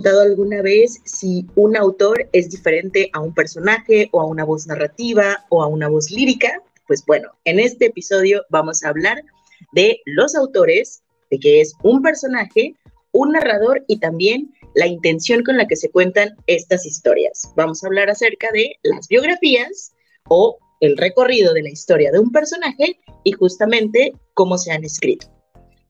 ¿Te has preguntado alguna vez si un autor es diferente a un personaje o a una voz narrativa o a una voz lírica? Pues bueno, en este episodio vamos a hablar de los autores, de qué es un personaje, un narrador y también la intención con la que se cuentan estas historias. Vamos a hablar acerca de las biografías o el recorrido de la historia de un personaje y justamente cómo se han escrito.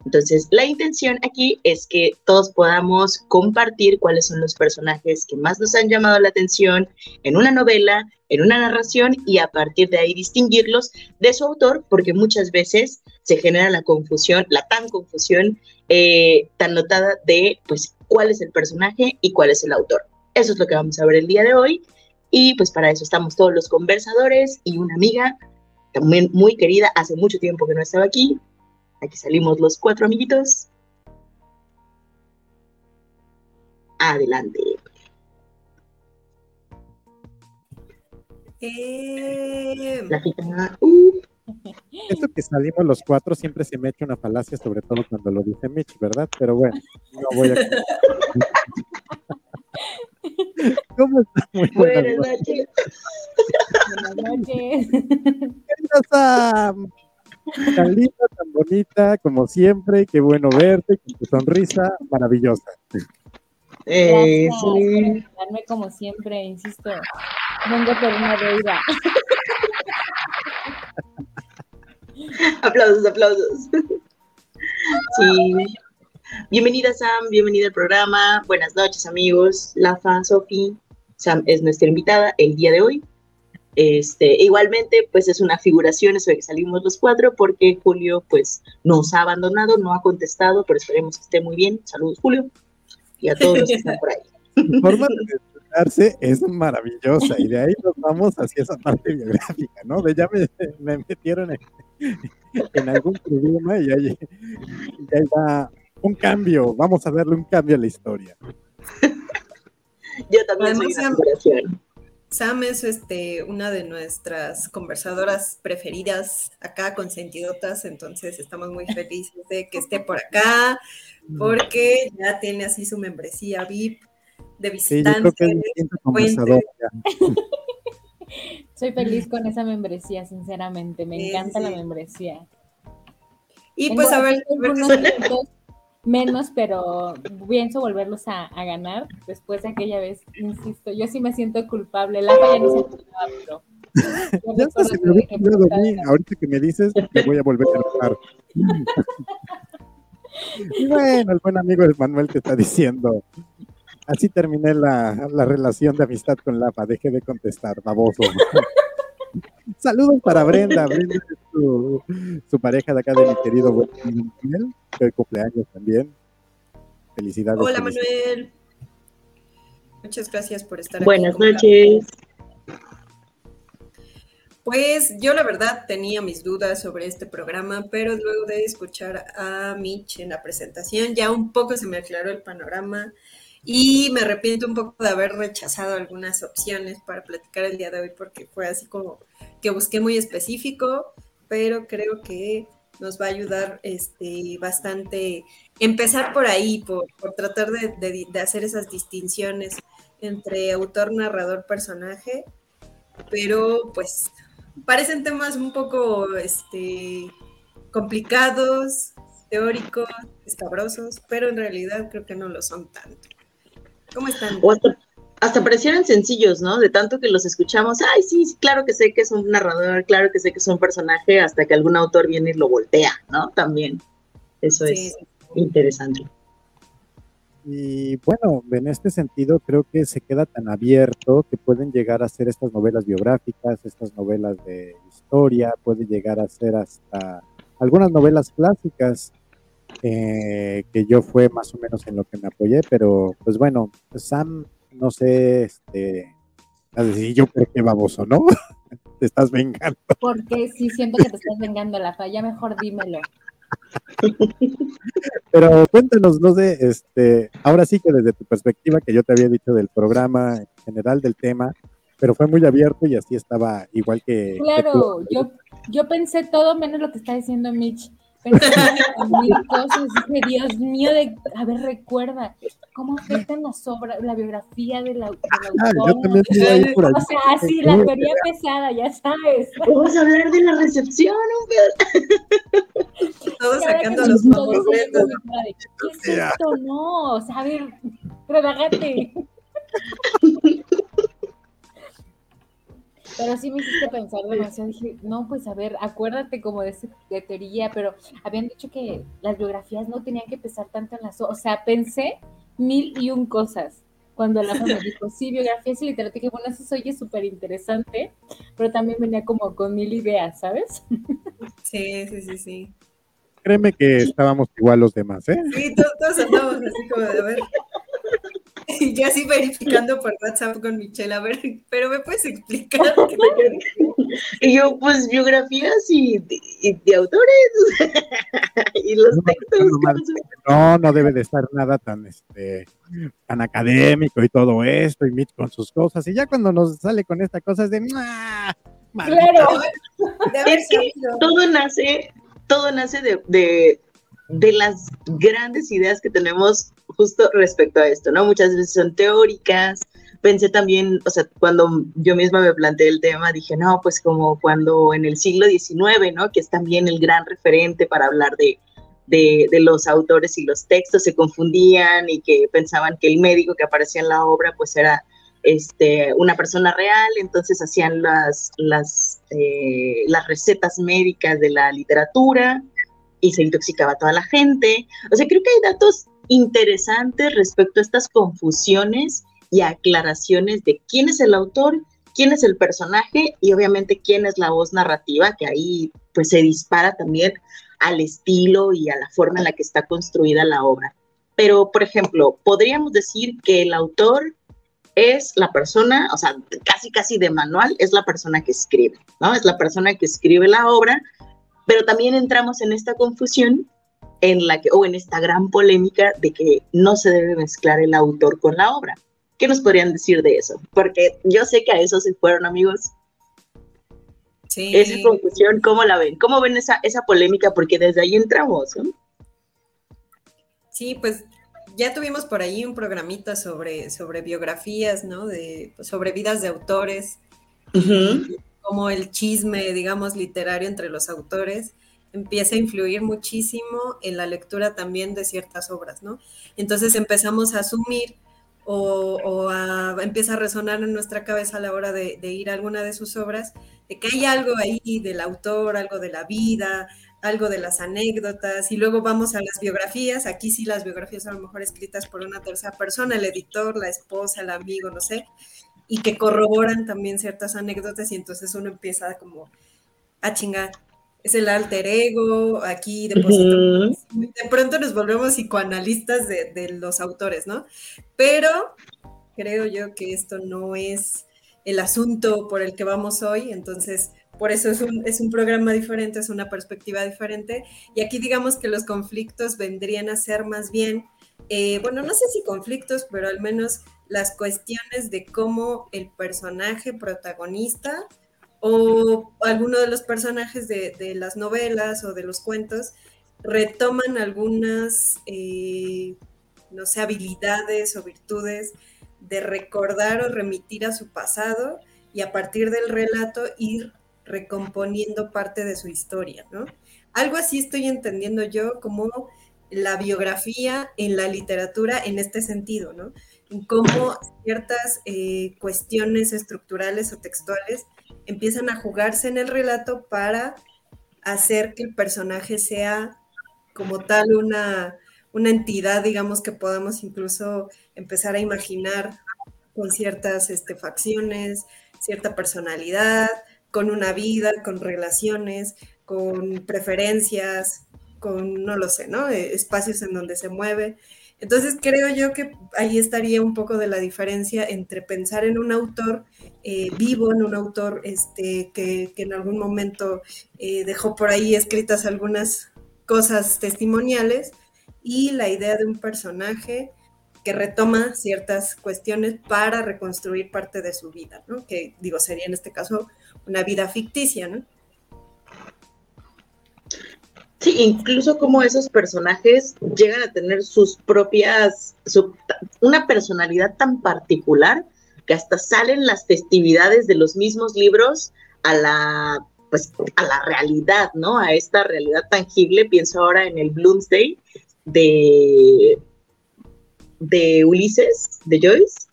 Entonces, la intención aquí es que todos podamos compartir cuáles son los personajes que más nos han llamado la atención en una novela, en una narración y a partir de ahí distinguirlos de su autor, porque muchas veces se genera la confusión, la tan confusión eh, tan notada de, pues, cuál es el personaje y cuál es el autor. Eso es lo que vamos a ver el día de hoy. Y pues para eso estamos todos los conversadores y una amiga también muy querida, hace mucho tiempo que no estaba aquí, Aquí salimos los cuatro amiguitos. Adelante. Eh... La uh. Esto que salimos los cuatro siempre se me echa una falacia, sobre todo cuando lo dice Mitch, ¿verdad? Pero bueno, no voy a. ¿Cómo está? Muy buenas, buenas noches. Buenas noches. Tan linda, tan bonita, como siempre. Qué bueno verte, con tu sonrisa maravillosa. Eh, sí. como siempre, insisto. Vengo por una deuda. aplausos, aplausos. Sí. Bienvenida Sam, bienvenida al programa. Buenas noches amigos. Lafa, Sofi. Sam es nuestra invitada el día de hoy. Este, igualmente, pues es una figuración eso de que salimos los cuatro, porque Julio, pues, nos ha abandonado, no ha contestado, pero esperemos que esté muy bien. Saludos, Julio, y a todos los que están por ahí. Forma de expresarse es maravillosa, y de ahí nos vamos hacia esa parte biográfica, ¿no? De ya me, metieron en, algún problema y ahí, ahí va un cambio, vamos a darle un cambio a la historia. Yo también soy una figuración. Sam es este, una de nuestras conversadoras preferidas acá con Sentidotas, entonces estamos muy felices de que esté por acá, mm. porque ya tiene así su membresía VIP de visitante. Soy feliz con esa membresía, sinceramente, me encanta la membresía. Y pues a ver, menos, pero pienso volverlos a, ganar después de aquella vez, insisto, yo sí me siento culpable, la ya no se culpaba, pero... Ya hasta se me a mí, ahorita que me dices, te voy a volver a y bueno, el buen amigo de Manuel te está diciendo, así terminé la, la relación de amistad con Lafa, dejé de contestar, baboso. Saludos para Brenda. Brenda es su, pareja de acá de mi querido Manuel, que cumpleaños también. Felicidades. Hola Manuel. Muchas gracias por estar Buenas aquí. Buenas noches. Pues yo la verdad tenía mis dudas sobre este programa, pero luego de escuchar a Mitch en la presentación ya un poco se me aclaró el panorama y me arrepiento un poco de haber rechazado algunas opciones para platicar el día de hoy porque fue así como que busqué muy específico, pero creo que nos va a ayudar este, bastante empezar por ahí, por, tratar de, hacer esas distinciones entre autor, narrador, personaje, pero pues parecen temas un poco este, complicados, teóricos, escabrosos, pero en realidad creo que no lo son tanto. ¿Cómo están? hasta, parecieron sencillos, ¿no? De tanto que los escuchamos, ay, sí, claro que sé que es un narrador, claro que sé que es un personaje, hasta que algún autor viene y lo voltea, ¿no? También. Eso es interesante. Y bueno, en este sentido creo que se queda tan abierto que pueden llegar a ser estas novelas biográficas, estas novelas de historia, puede llegar a ser hasta algunas novelas clásicas eh, que yo fue más o menos en lo que me apoyé, pero pues bueno, Sam, no sé, este, decir, yo creo que baboso, ¿no? te estás vengando. Porque sí siento que te estás vengando, la falla, mejor dímelo. Pero cuéntanos, no sé, este, ahora sí que desde tu perspectiva, que yo te había dicho del programa en general del tema, pero fue muy abierto y así estaba igual que. Claro, yo, yo pensé todo menos lo que está diciendo Mitch mil cosas. Dios mío, de, a ver, recuerda, ¿cómo afectan las obras, la biografía del, autor? Ah, o sea, así, la teoría pesada, ya sabes. Vamos a hablar de la recepción, Todos sacando los mocos. ¿Qué es esto? No, o sea, a ver, relájate. Pero sí me hiciste pensar demasiado. Dije, no, pues a ver, acuérdate como de, esa teoría, pero habían dicho que las biografías no tenían que pesar tanto en las. O sea, pensé mil y un cosas cuando la me dijo, sí, biografías y literatura. Dije, bueno, eso oye súper interesante, pero también venía como con mil ideas, ¿sabes? Sí, sí, sí, sí. Créeme que estábamos igual los demás, ¿eh? Sí, todos, todos andamos así como de, a ver, y yo así verificando por WhatsApp con Michelle, a ver, pero ¿me puedes explicar? y yo, pues, biografías y, de autores y los textos. No, no debe de estar nada tan, este, tan académico y todo esto, y Mitch con sus cosas, y ya cuando nos sale con esta cosa es de... Claro. Es que todo nace, todo nace de de las grandes ideas que tenemos justo respecto a esto, ¿no? Muchas veces son teóricas. Pensé también, o sea, cuando yo misma me planteé el tema, dije, no, pues como cuando en el siglo XIX, ¿no? Que es también el gran referente para hablar de, de, de, los autores y los textos, se confundían y que pensaban que el médico que aparecía en la obra, pues era este, una persona real, entonces hacían las, las, eh, las recetas médicas de la literatura y se intoxicaba toda la gente. O sea, creo que hay datos interesantes respecto a estas confusiones y aclaraciones de quién es el autor, quién es el personaje y obviamente quién es la voz narrativa, que ahí pues se dispara también al estilo y a la forma en la que está construida la obra. Pero, por ejemplo, podríamos decir que el autor es la persona, o sea, casi casi de manual, es la persona que escribe, ¿no? Es la persona que escribe la obra, pero también entramos en esta confusión en la que, o en esta gran polémica de que no se debe mezclar el autor con la obra. ¿Qué nos podrían decir de eso? Porque yo sé que a eso se fueron, amigos. Sí. Esa confusión, ¿cómo la ven? ¿Cómo ven esa, esa polémica? Porque desde ahí entramos. ¿no? Sí, pues ya tuvimos por ahí un programita sobre, sobre biografías, ¿no? De, sobre vidas de autores como el chisme, digamos, literario entre los autores empieza a influir muchísimo en la lectura también de ciertas obras, ¿no? Entonces empezamos a asumir o, a, empieza a resonar en nuestra cabeza a la hora de, ir a alguna de sus obras, de que hay algo ahí del autor, algo de la vida, algo de las anécdotas, y luego vamos a las biografías, aquí sí las biografías a lo mejor escritas por una tercera persona, el editor, la esposa, el amigo, no sé, y que corroboran también ciertas anécdotas y entonces uno empieza como a chingar. Es el alter ego, aquí de pronto nos volvemos psicoanalistas de, los autores, ¿no? Pero creo yo que esto no es el asunto por el que vamos hoy, entonces por eso es un, es un programa diferente, es una perspectiva diferente, y aquí digamos que los conflictos vendrían a ser más bien, eh, bueno, no sé si conflictos, pero al menos las cuestiones de cómo el personaje protagonista o alguno de los personajes de, las novelas o de los cuentos retoman algunas, eh, no sé, habilidades o virtudes de recordar o remitir a su pasado y a partir del relato ir recomponiendo parte de su historia, ¿no? Algo así estoy entendiendo yo como la biografía en la literatura en este sentido, ¿no? Cómo ciertas eh, cuestiones estructurales o textuales empiezan a jugarse en el relato para hacer que el personaje sea como tal una, una entidad, digamos, que podamos incluso empezar a imaginar con ciertas este, facciones, cierta personalidad, con una vida, con relaciones, con preferencias, con, no lo sé, ¿no? Eh, espacios en donde se mueve. Entonces creo yo que ahí estaría un poco de la diferencia entre pensar en un autor eh, vivo, en un autor este, que, en algún momento eh, dejó por ahí escritas algunas cosas testimoniales y la idea de un personaje que retoma ciertas cuestiones para reconstruir parte de su vida, ¿no? Que digo, sería en este caso una vida ficticia, ¿no? Sí, incluso como esos personajes llegan a tener sus propias, una personalidad tan particular que hasta salen las festividades de los mismos libros a la, pues, a la realidad, ¿no? A esta realidad tangible. Pienso ahora en el Bloomsday de, de Ulises, de Joyce,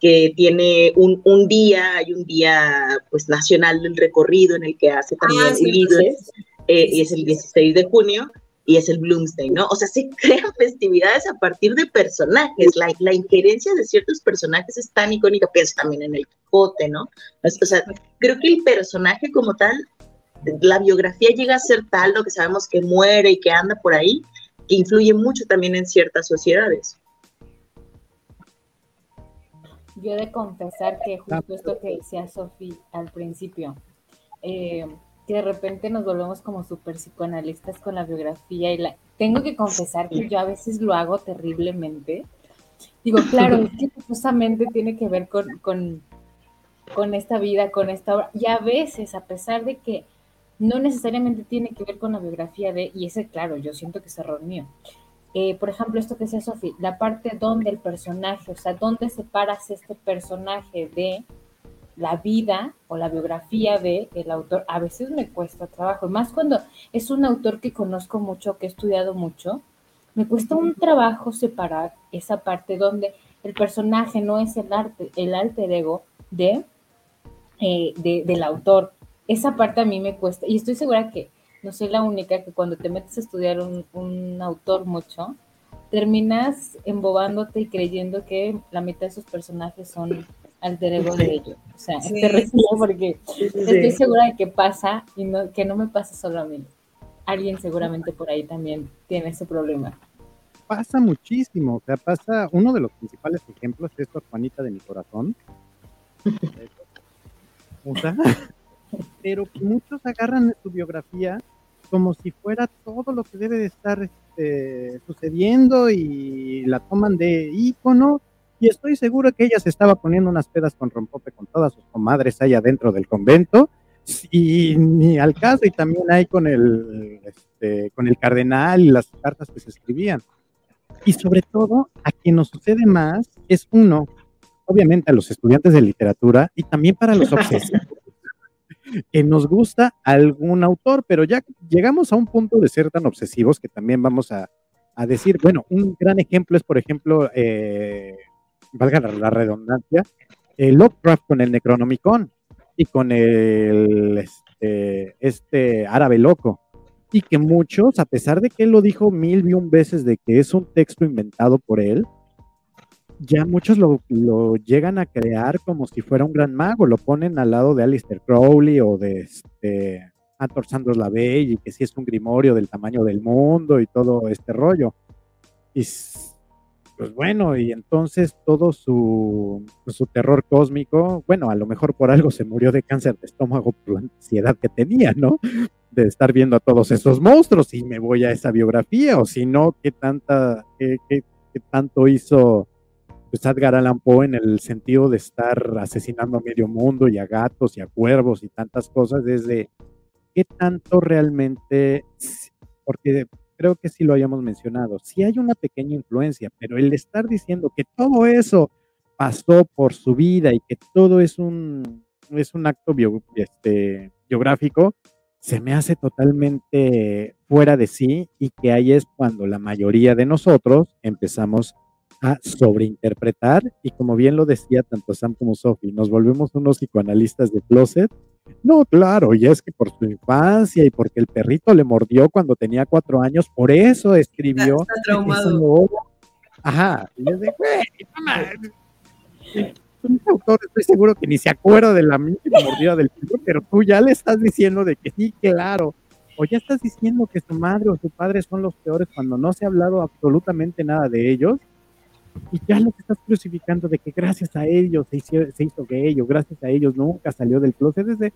que tiene un, un, día, hay un día pues nacional del recorrido en el que hace también ah, Ulises. Eh, y es el 16 de junio, y es el Bloomsday, ¿no? O sea, se crean festividades a partir de personajes. La, la injerencia de ciertos personajes es tan icónica, pienso también en el Quijote, ¿no? O sea, creo que el personaje como tal, la biografía llega a ser tal, lo que sabemos que muere y que anda por ahí, que influye mucho también en ciertas sociedades. Yo he de confesar que justo esto que decía Sofi al principio, eh, que de repente nos volvemos como súper psicoanalistas con la biografía y la... Tengo que confesar que yo a veces lo hago terriblemente. Digo, claro, es que justamente tiene que ver con, con, con esta vida, con esta obra. Y a veces, a pesar de que no necesariamente tiene que ver con la biografía de, y ese, claro, yo siento que es error mío. Eh, por ejemplo, esto que decía Sofía, la parte donde el personaje, o sea, dónde separas este personaje de la vida o la biografía de el autor, a veces me cuesta trabajo, más cuando es un autor que conozco mucho, que he estudiado mucho, me cuesta un trabajo separar esa parte donde el personaje no es el arte, el alter ego de, eh, del autor. Esa parte a mí me cuesta, y estoy segura que no soy la única que cuando te metes a estudiar un, un autor mucho, terminas embobándote y creyendo que la mitad de sus personajes son alter ego de ellos. O sea, te porque estoy segura de que pasa y no, que no me pasa solo a mí. Alguien seguramente por ahí también tiene ese problema. Pasa muchísimo, o sea, pasa, uno de los principales ejemplos es Juanita de mi corazón. o sea, pero muchos agarran su biografía como si fuera todo lo que debe de estar este, sucediendo y la toman de ícono y estoy seguro que ella se estaba poniendo unas pedas con rompope con todas sus comadres allá dentro del convento. Y ni al caso y también hay con el este, con el cardenal y las cartas que se escribían. Y sobre todo a quien nos sucede más es uno obviamente a los estudiantes de literatura y también para los obsesivos que nos gusta algún autor pero ya llegamos a un punto de ser tan obsesivos que también vamos a, a decir bueno un gran ejemplo es por ejemplo eh, valga la, redundancia, el Lovecraft con el Necronomicon y con el este, este, árabe loco. Y que muchos, a pesar de que él lo dijo mil y un veces de que es un texto inventado por él, ya muchos lo, lo, llegan a crear como si fuera un gran mago, lo ponen al lado de Alistair Crowley o de este, Antor Sandros Lavey y que sí es un grimorio del tamaño del mundo y todo este rollo. Y pues bueno, y entonces todo su, su terror cósmico, bueno, a lo mejor por algo se murió de cáncer de estómago por la ansiedad que tenía, ¿no? De estar viendo a todos esos monstruos y me voy a esa biografía, o si no, qué tanta, qué, tanto hizo pues Edgar Allan Poe en el sentido de estar asesinando a medio mundo y a gatos y a cuervos y tantas cosas, desde qué tanto realmente, porque creo que sí lo hayamos mencionado, sí hay una pequeña influencia, pero el estar diciendo que todo eso pasó por su vida y que todo es un, es un acto este, biográfico, se me hace totalmente fuera de sí y que ahí es cuando la mayoría de nosotros empezamos a sobreinterpretar y como bien lo decía tanto Sam como Sophie, nos volvemos unos psicoanalistas de closet no, claro, y es que por su infancia y porque el perrito le mordió cuando tenía cuatro años, por eso escribió. Está, traumado. Ajá, y es de, güey, un autor estoy seguro que ni se acuerda de la misma mordida del perro, pero tú ya le estás diciendo de que sí, claro. O ya estás diciendo que su madre o su padre son los peores cuando no se ha hablado absolutamente nada de ellos y ya lo que estás crucificando de que gracias a ellos se hizo, se hizo gay o gracias a ellos nunca salió del closet desde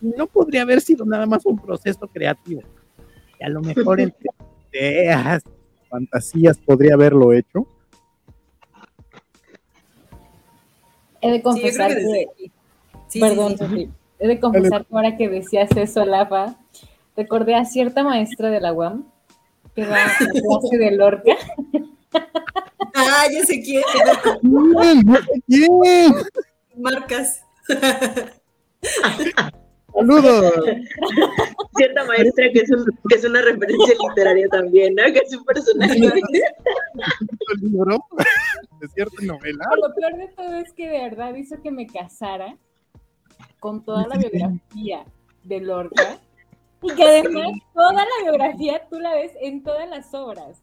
no podría haber sido nada más un proceso creativo. Y a lo mejor entre ideas fantasías podría haberlo hecho. He de confesar que, perdón He de confesar que ahora que decías eso, Lafa, recordé a cierta maestra de la UAM que va a la clase de Lorca. Ah, ya sé quién. ¿Quién? No sé quién. Marcas. Saludos. Cierta maestra que es, un- que es una referencia literaria también, ¿no? Que es un personaje. El libro de cierta novela. Pero lo peor de todo es que de verdad hizo que me casara con toda la biografía de Lorca y que además toda la biografía tú la ves en todas las obras.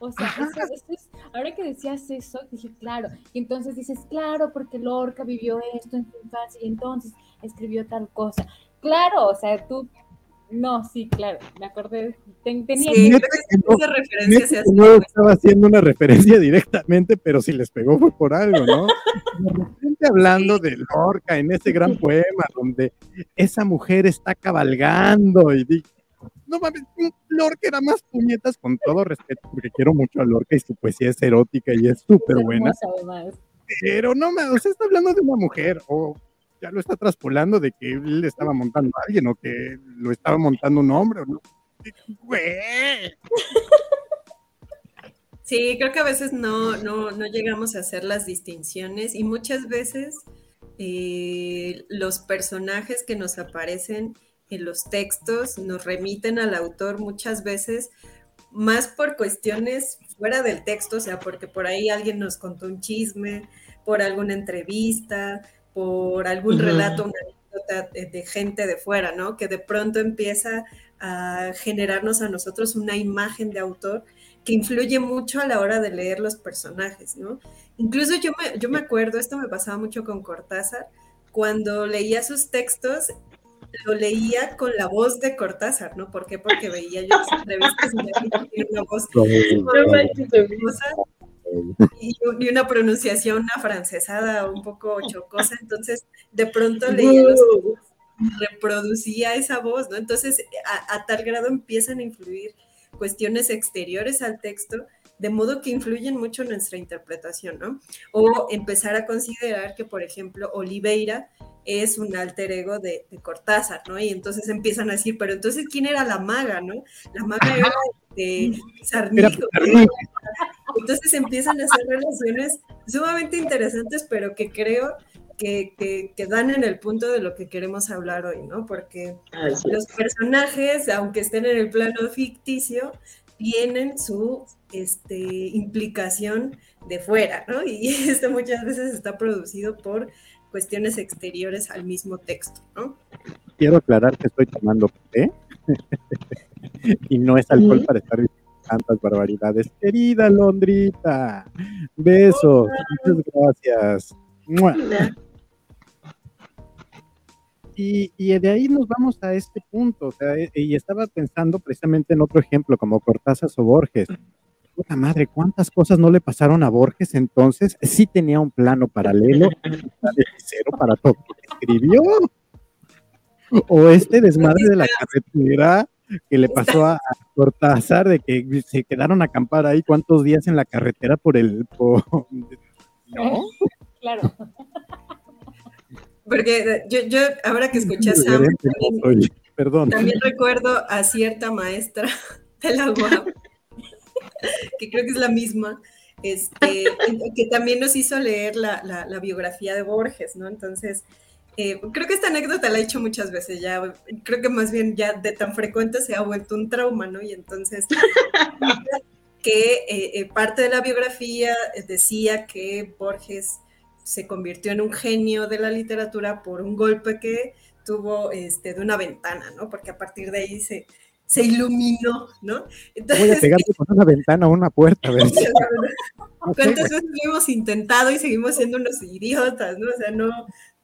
O sea, eso, eso es, ahora que decías eso, dije, claro, y entonces dices, claro, porque Lorca vivió esto en su infancia y entonces escribió tal cosa. Claro, o sea, tú, no, sí, claro, me acordé, ten- tenía Sí, que... No, Esa referencia se hace. no estaba haciendo una referencia directamente, pero si les pegó fue por algo, ¿no? De repente hablando de Lorca en ese gran poema donde esa mujer está cabalgando y di, no mames, Lorca era más puñetas con todo respeto, porque quiero mucho a Lorca y su poesía es erótica y es súper buena, pero no me, o sea, está hablando de una mujer o ya lo está traspolando de que él estaba montando a alguien o que lo estaba montando un hombre o no. Sí, creo que a veces no, no, no llegamos a hacer las distinciones y muchas veces eh, los personajes que nos aparecen en los textos nos remiten al autor muchas veces más por cuestiones fuera del texto, o sea, porque por ahí alguien nos contó un chisme, por alguna entrevista, por algún relato, una anécdota de, de gente de fuera, ¿no? Que de pronto empieza a generarnos a nosotros una imagen de autor que influye mucho a la hora de leer los personajes, ¿no? Incluso yo me, yo me acuerdo, esto me pasaba mucho con Cortázar, cuando leía sus textos, lo leía con la voz de Cortázar, ¿no? ¿Por qué? Porque veía yo sus entrevistas y que tiene una voz hermosa y, y una pronunciación afrancesada un poco chocosa, entonces de pronto leía los reproducía esa voz, ¿no? Entonces, a, a, tal grado empiezan a influir cuestiones exteriores al texto, de modo que influyen mucho en nuestra interpretación, ¿no? O empezar a considerar que, por ejemplo, Oliveira es un alter ego de, de Cortázar, ¿no? Y entonces empiezan a decir, pero entonces, ¿quién era la maga, no? La maga era de Sarnico. Entonces empiezan a hacer relaciones sumamente interesantes, pero que creo que, que, que, dan en el punto de lo que queremos hablar hoy, ¿no? Porque los personajes, aunque estén en el plano ficticio, tienen su este, implicación de fuera, ¿no? Y esto muchas veces está producido por cuestiones exteriores al mismo texto, ¿no? Quiero aclarar que estoy tomando té y no es alcohol ¿Sí? para estar diciendo tantas barbaridades. Querida Londrita, besos, muchas gracias. Y, y, de ahí nos vamos a este punto, o sea, y estaba pensando precisamente en otro ejemplo, como Cortázar o Borges. Puta madre, ¿cuántas cosas no le pasaron a Borges entonces? Sí tenía un plano paralelo, cero para todo lo que escribió. O este desmadre de la carretera que le pasó a, Cortázar, de que se quedaron a acampar ahí cuántos días en la carretera por el... Por, ¿No? Claro. Porque yo, yo ahora que escuché a Sam, también, Perdón. también recuerdo a cierta maestra de la UAM, que creo que es la misma, este, que también nos hizo leer la, la, la biografía de Borges, ¿no? Entonces, eh, creo que esta anécdota la he hecho muchas veces ya, creo que más bien ya de tan frecuente se ha vuelto un trauma, ¿no? Y entonces, que eh, eh, parte de la biografía decía que Borges se convirtió en un genio de la literatura por un golpe que tuvo este, de una ventana, ¿no? Porque a partir de ahí se, se iluminó, ¿no? Entonces, Voy a pegarte con una ventana o una puerta. ¿Cuántas veces lo hemos intentado y seguimos siendo unos idiotas, ¿no? O sea, no,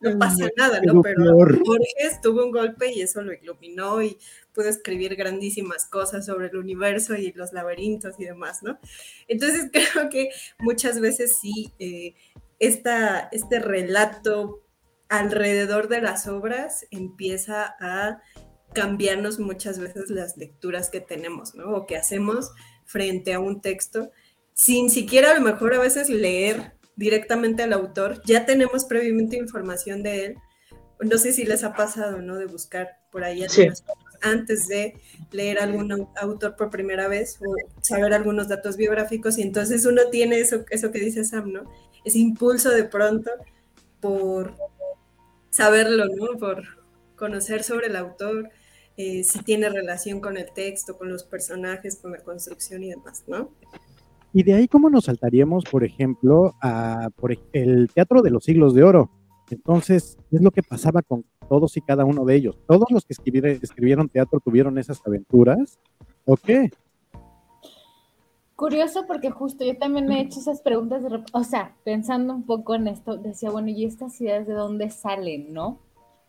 no pasa nada, ¿no? Pero Borges tuvo un golpe y eso lo iluminó y pudo escribir grandísimas cosas sobre el universo y los laberintos y demás, ¿no? Entonces creo que muchas veces sí, eh, esta, este relato alrededor de las obras empieza a cambiarnos muchas veces las lecturas que tenemos, ¿no? O que hacemos frente a un texto, sin siquiera a lo mejor a veces leer directamente al autor, ya tenemos previamente información de él, no sé si les ha pasado, ¿no? De buscar por ahí Sí. antes de leer algún au- autor por primera vez o saber algunos datos biográficos y entonces uno tiene eso, eso que dice Sam, ¿no? Ese impulso de pronto por saberlo, ¿no? Por conocer sobre el autor, eh, si tiene relación con el texto, con los personajes, con la construcción y demás, ¿no? Y de ahí, ¿cómo nos saltaríamos, por ejemplo, a el Teatro de los Siglos de Oro? Entonces, ¿qué es lo que pasaba con todos y cada uno de ellos? ¿Todos los que escribieron, teatro tuvieron esas aventuras? ¿O qué? Curioso porque justo yo también he hecho esas preguntas, de o sea, pensando un poco en esto, decía, bueno, ¿y estas ideas de dónde salen, no?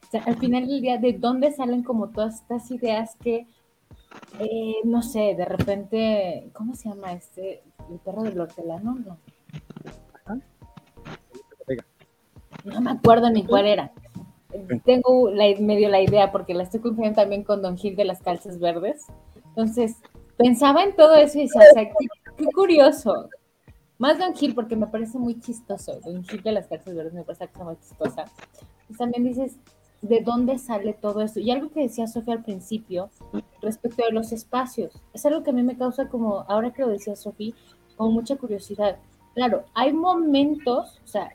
O sea, al final del día, ¿de dónde salen como todas estas ideas que, eh, no sé, de repente, ¿cómo se llama este? ¿El perro del hortelano? No, no me acuerdo ni cuál era. Tengo la- medio la idea porque la estoy confundiendo también con Don Gil de las calzas verdes. Entonces, pensaba en todo eso y decía, o sea, qué, qué curioso. Más Don Gil porque me parece muy chistoso. Don Gil de las calzas verdes me parece que es muy chistosa. Y también dices, ¿de dónde sale todo esto? Y algo que decía Sofía al principio respecto de los espacios. Es algo que a mí me causa como, ahora que lo decía Sofía, como mucha curiosidad. Claro, hay momentos, o sea,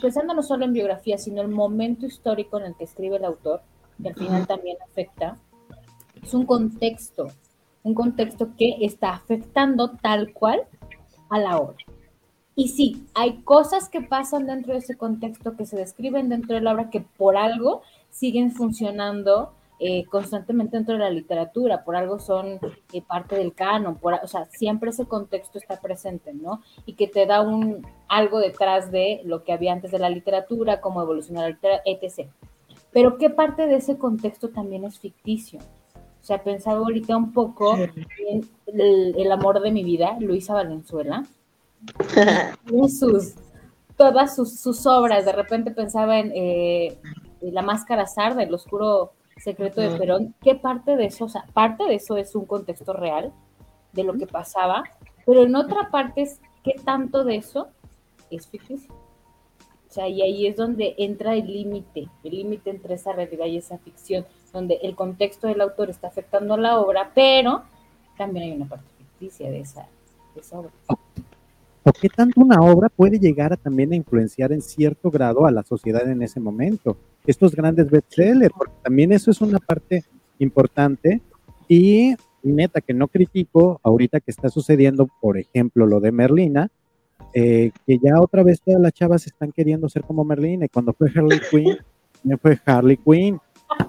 pensando no solo en biografía, sino el momento histórico en el que escribe el autor, que al final también afecta, es un contexto, un contexto que está afectando tal cual a la obra. Y sí, hay cosas que pasan dentro de ese contexto que se describen dentro de la obra que por algo siguen funcionando eh, constantemente dentro de la literatura, por algo son eh, parte del canon, por, o sea, siempre ese contexto está presente, ¿no? Y que te da un algo detrás de lo que había antes de la literatura, cómo evolucionó la literatura, etc. Pero qué parte de ese contexto también es ficticio. O sea, pensaba ahorita un poco en el, el amor de mi vida, Luisa Valenzuela, sus, todas sus, sus obras. De repente pensaba en eh, La Máscara Sarda, El Oscuro Secreto de Perón. ¿Qué parte de eso? O sea, parte de eso es un contexto real de lo que pasaba, pero en otra parte es qué tanto de eso es ficticio. O sea, y ahí es donde entra el límite, el límite entre esa realidad y esa ficción, donde el contexto del autor está afectando la obra, pero también hay una parte ficticia de esa, de esa obra. ¿O qué tanto una obra puede llegar a también a influenciar en cierto grado a la sociedad en ese momento? Estos grandes bestsellers, porque también eso es una parte importante y neta que no critico ahorita que está sucediendo, por ejemplo, lo de Merlina, eh, que ya otra vez todas las chavas están queriendo ser como Merlina y cuando fue Harley Quinn, me fue Harley Quinn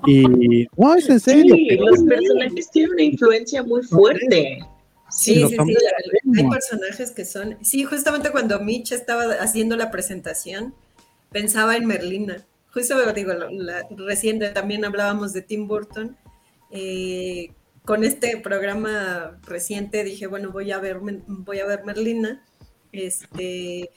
y no, es en serio. Sí, pero- los personajes tienen una influencia muy fuerte. Sí, sí, sí, la- hay personajes que son. Sí, justamente cuando Mitch estaba haciendo la presentación, pensaba en Merlina. Justo digo, la, la- reciente también hablábamos de Tim Burton. eh, con este programa reciente dije, bueno, voy a ver, voy a ver Merlina. Este,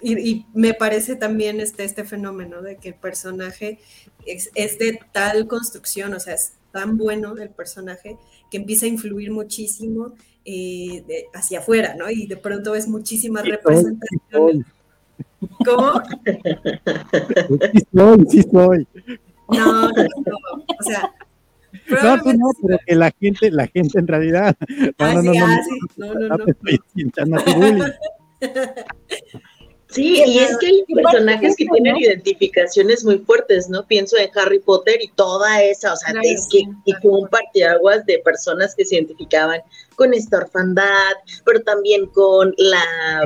y, y me parece también este, este fenómeno de que el personaje es, es de tal construcción, o sea, es tan bueno el personaje que empieza a influir muchísimo eh, de- hacia afuera, ¿no? Y de pronto ves muchísimas Sí, representaciones. ¿Cómo? Sí soy, sí soy. No, no, no. O sea, No, tú no, pero que la gente, la gente en realidad. No, Ah, no, sí, no, no, ah, no, no, no, no no. Sí, y es que hay ¿Qué parte personajes que tienen identificaciones muy fuertes, ¿no? Pienso en Harry Potter y toda esa, o sea, Claro, es que sí. y fue un parteaguas de personas que se identificaban con esta orfandad, pero también con la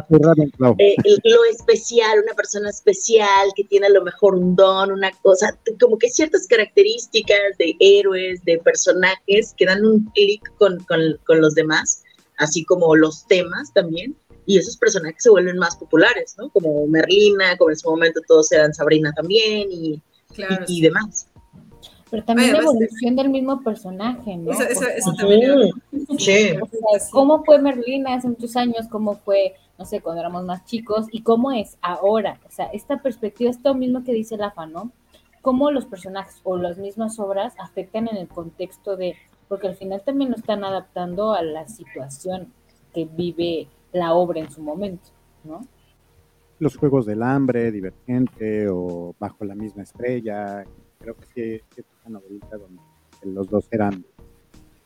eh, lo especial, una persona especial que tiene a lo mejor un don, una cosa, como que ciertas características de héroes, de personajes que dan un clic con, con- con los demás, así como los temas también, y esos personajes se vuelven más populares, ¿no? Como Merlina, como en su momento todos eran Sabrina también y, Claro, y- y sí. demás. Pero también la evolución del mismo personaje, ¿no? Eso, eso, O sea, eso también. Sí. O sea, ¿Cómo fue Merlina hace muchos años? ¿Cómo fue, no sé, cuando éramos más chicos? ¿Y cómo es ahora? O sea, esta perspectiva, esto mismo que dice Lafa, ¿no? Cómo los personajes o las mismas obras afectan en el contexto de, porque al final también lo están adaptando a la situación que vive la obra en su momento, ¿no? los Juegos del Hambre, Divergente o Bajo la misma estrella. Creo que sí, es una novelita donde los dos eran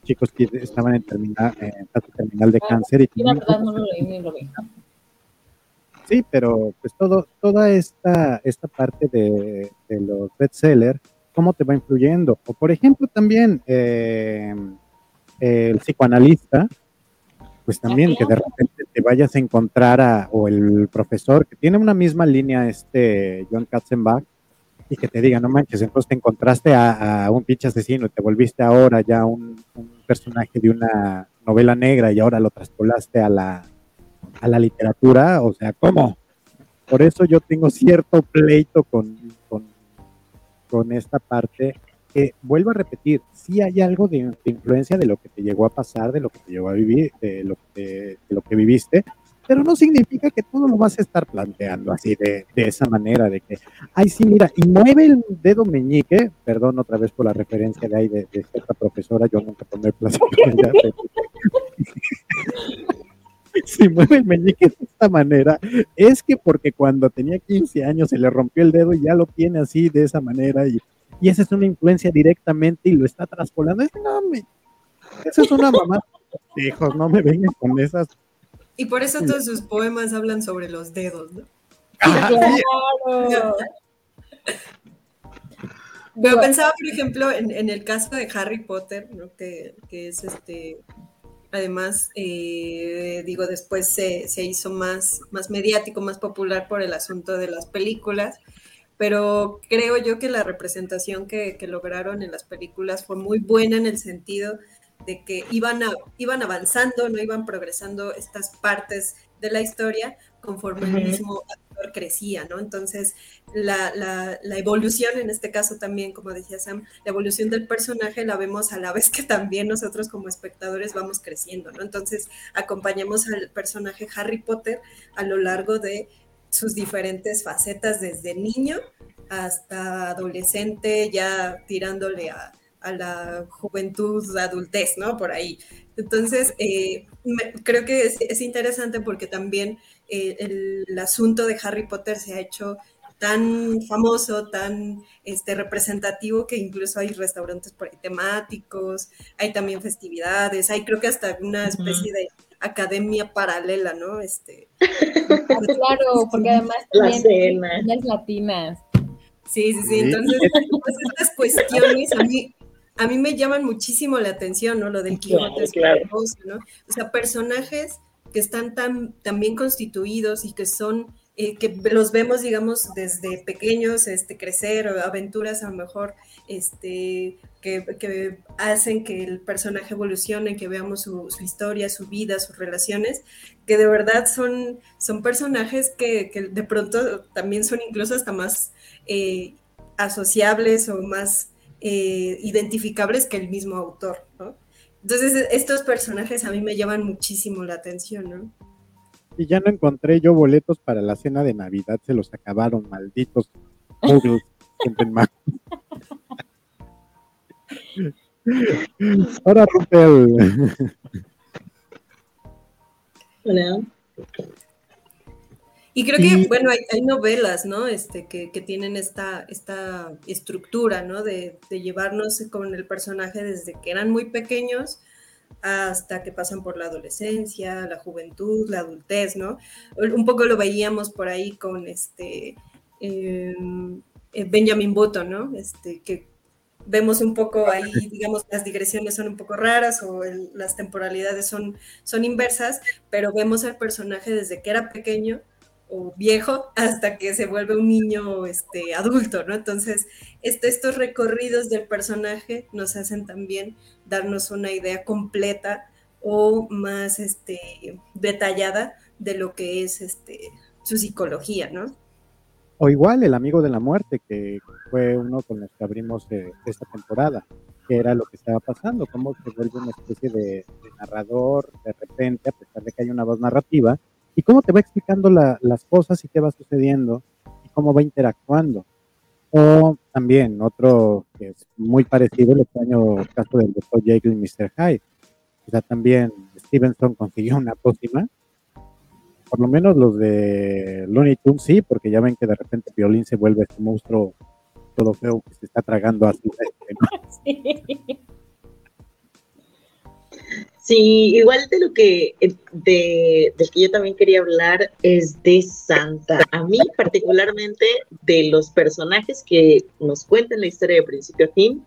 chicos que estaban en, terminal, en fase terminal de cáncer. Y Sí, pero pues todo, toda esta, esta parte de, de los bestsellers, ¿cómo te va influyendo? O por ejemplo también eh, el psicoanalista, pues también que de repente te vayas a encontrar a, o el profesor que tiene una misma línea, este John Katzenbach, y que te diga, no manches, entonces te encontraste a, un pinche asesino y te volviste ahora ya un, personaje de una novela negra y ahora lo traspolaste a la, a la literatura, o sea, ¿cómo? Por eso yo tengo cierto pleito con, con, con esta parte que, vuelvo a repetir, sí hay algo de, influencia de lo que te llegó a pasar, de lo que te llegó a vivir, de lo que, de lo que viviste, pero no significa que todo lo vas a estar planteando así de, de, esa manera, de que, ay, sí, mira, y mueve el dedo meñique, perdón otra vez por la referencia de ahí de, de cierta profesora, yo nunca tomé clase si mueve el meñique de esta manera, es que porque cuando tenía 15 años se le rompió el dedo y ya lo tiene así de esa manera y, y esa es una influencia directamente y lo está traspolando. Es, no, me, esa es una mamá. Hijos, no me vengan con esas y por eso todos sus poemas hablan sobre los dedos, ¿no? Claro. Pero pensaba, por ejemplo, en, el caso de Harry Potter, ¿no? que, es este, además, eh, digo, después se, hizo más, más mediático, más popular por el asunto de las películas, pero creo yo que la representación que, que lograron en las películas fue muy buena en el sentido de que iban, a, iban avanzando, no iban progresando estas partes de la historia conforme el mismo actor crecía, ¿no? Entonces, la, la, la, evolución, en este caso también, como decía Sam, la evolución del personaje la vemos a la vez que también nosotros como espectadores vamos creciendo, ¿no? Entonces, acompañamos al personaje Harry Potter a lo largo de sus diferentes facetas, desde niño hasta adolescente, ya tirándole a, a la juventud, adultez, ¿no? Por ahí. Entonces, eh, creo que es, interesante porque también eh, el, asunto de Harry Potter se ha hecho tan famoso, tan este, representativo, que incluso hay restaurantes por ahí temáticos, hay también festividades, hay creo que hasta una especie de academia paralela, ¿no? Este, claro, porque además también las latinas. Sí, sí, sí. Entonces, pues, estas cuestiones a mí a mí me llaman muchísimo la atención, ¿no? Lo del Quijote, ¿no? O sea, personajes que están tan, bien constituidos y que son, eh, que los vemos, digamos, desde pequeños, este, crecer, o aventuras a lo mejor, este, que, hacen que el personaje evolucione, que veamos su, historia, su vida, sus relaciones, que de verdad son, son personajes que, de pronto también son incluso hasta más eh, asociables o más eh, identificables que el mismo autor, ¿no? Entonces, estos personajes a mí me llaman muchísimo la atención, ¿no? Y ya no encontré yo boletos para la cena de Navidad, se los acabaron, malditos Ahora Rupel. Hola. Y creo que, bueno, hay, novelas, ¿no? Este, que, tienen esta, esta estructura, ¿no? De, llevarnos con el personaje desde que eran muy pequeños hasta que pasan por la adolescencia, la juventud, la adultez, ¿no? Un poco lo veíamos por ahí con este em, eh, Benjamin Button, ¿no? Este, que vemos un poco ahí, digamos, las digresiones son un poco raras o las temporalidades son, son inversas, pero vemos al personaje desde que era pequeño o viejo hasta que se vuelve un niño este, adulto, ¿no? Entonces, este, estos recorridos del personaje nos hacen también darnos una idea completa o más este, detallada de lo que es este, su psicología, ¿no? O igual el amigo de la muerte, que fue uno con los que abrimos eh, esta temporada, que era lo que estaba pasando, cómo se vuelve una especie de narrador de repente, a pesar de que hay una voz narrativa, y cómo te va explicando las cosas y qué va sucediendo y cómo va interactuando. O también otro que es muy parecido, el extraño caso del doctor Jekyll y Mr. Hyde. O sea, también Stevenson consiguió una pócima por lo menos los de Looney Tunes sí, porque ya ven que de repente Violín se vuelve este monstruo todo feo que se está tragando así. Sí. Sí, igual de lo que eh, de, que yo también quería hablar es de Santa. A mí particularmente de los personajes que nos cuentan la historia de principio a fin,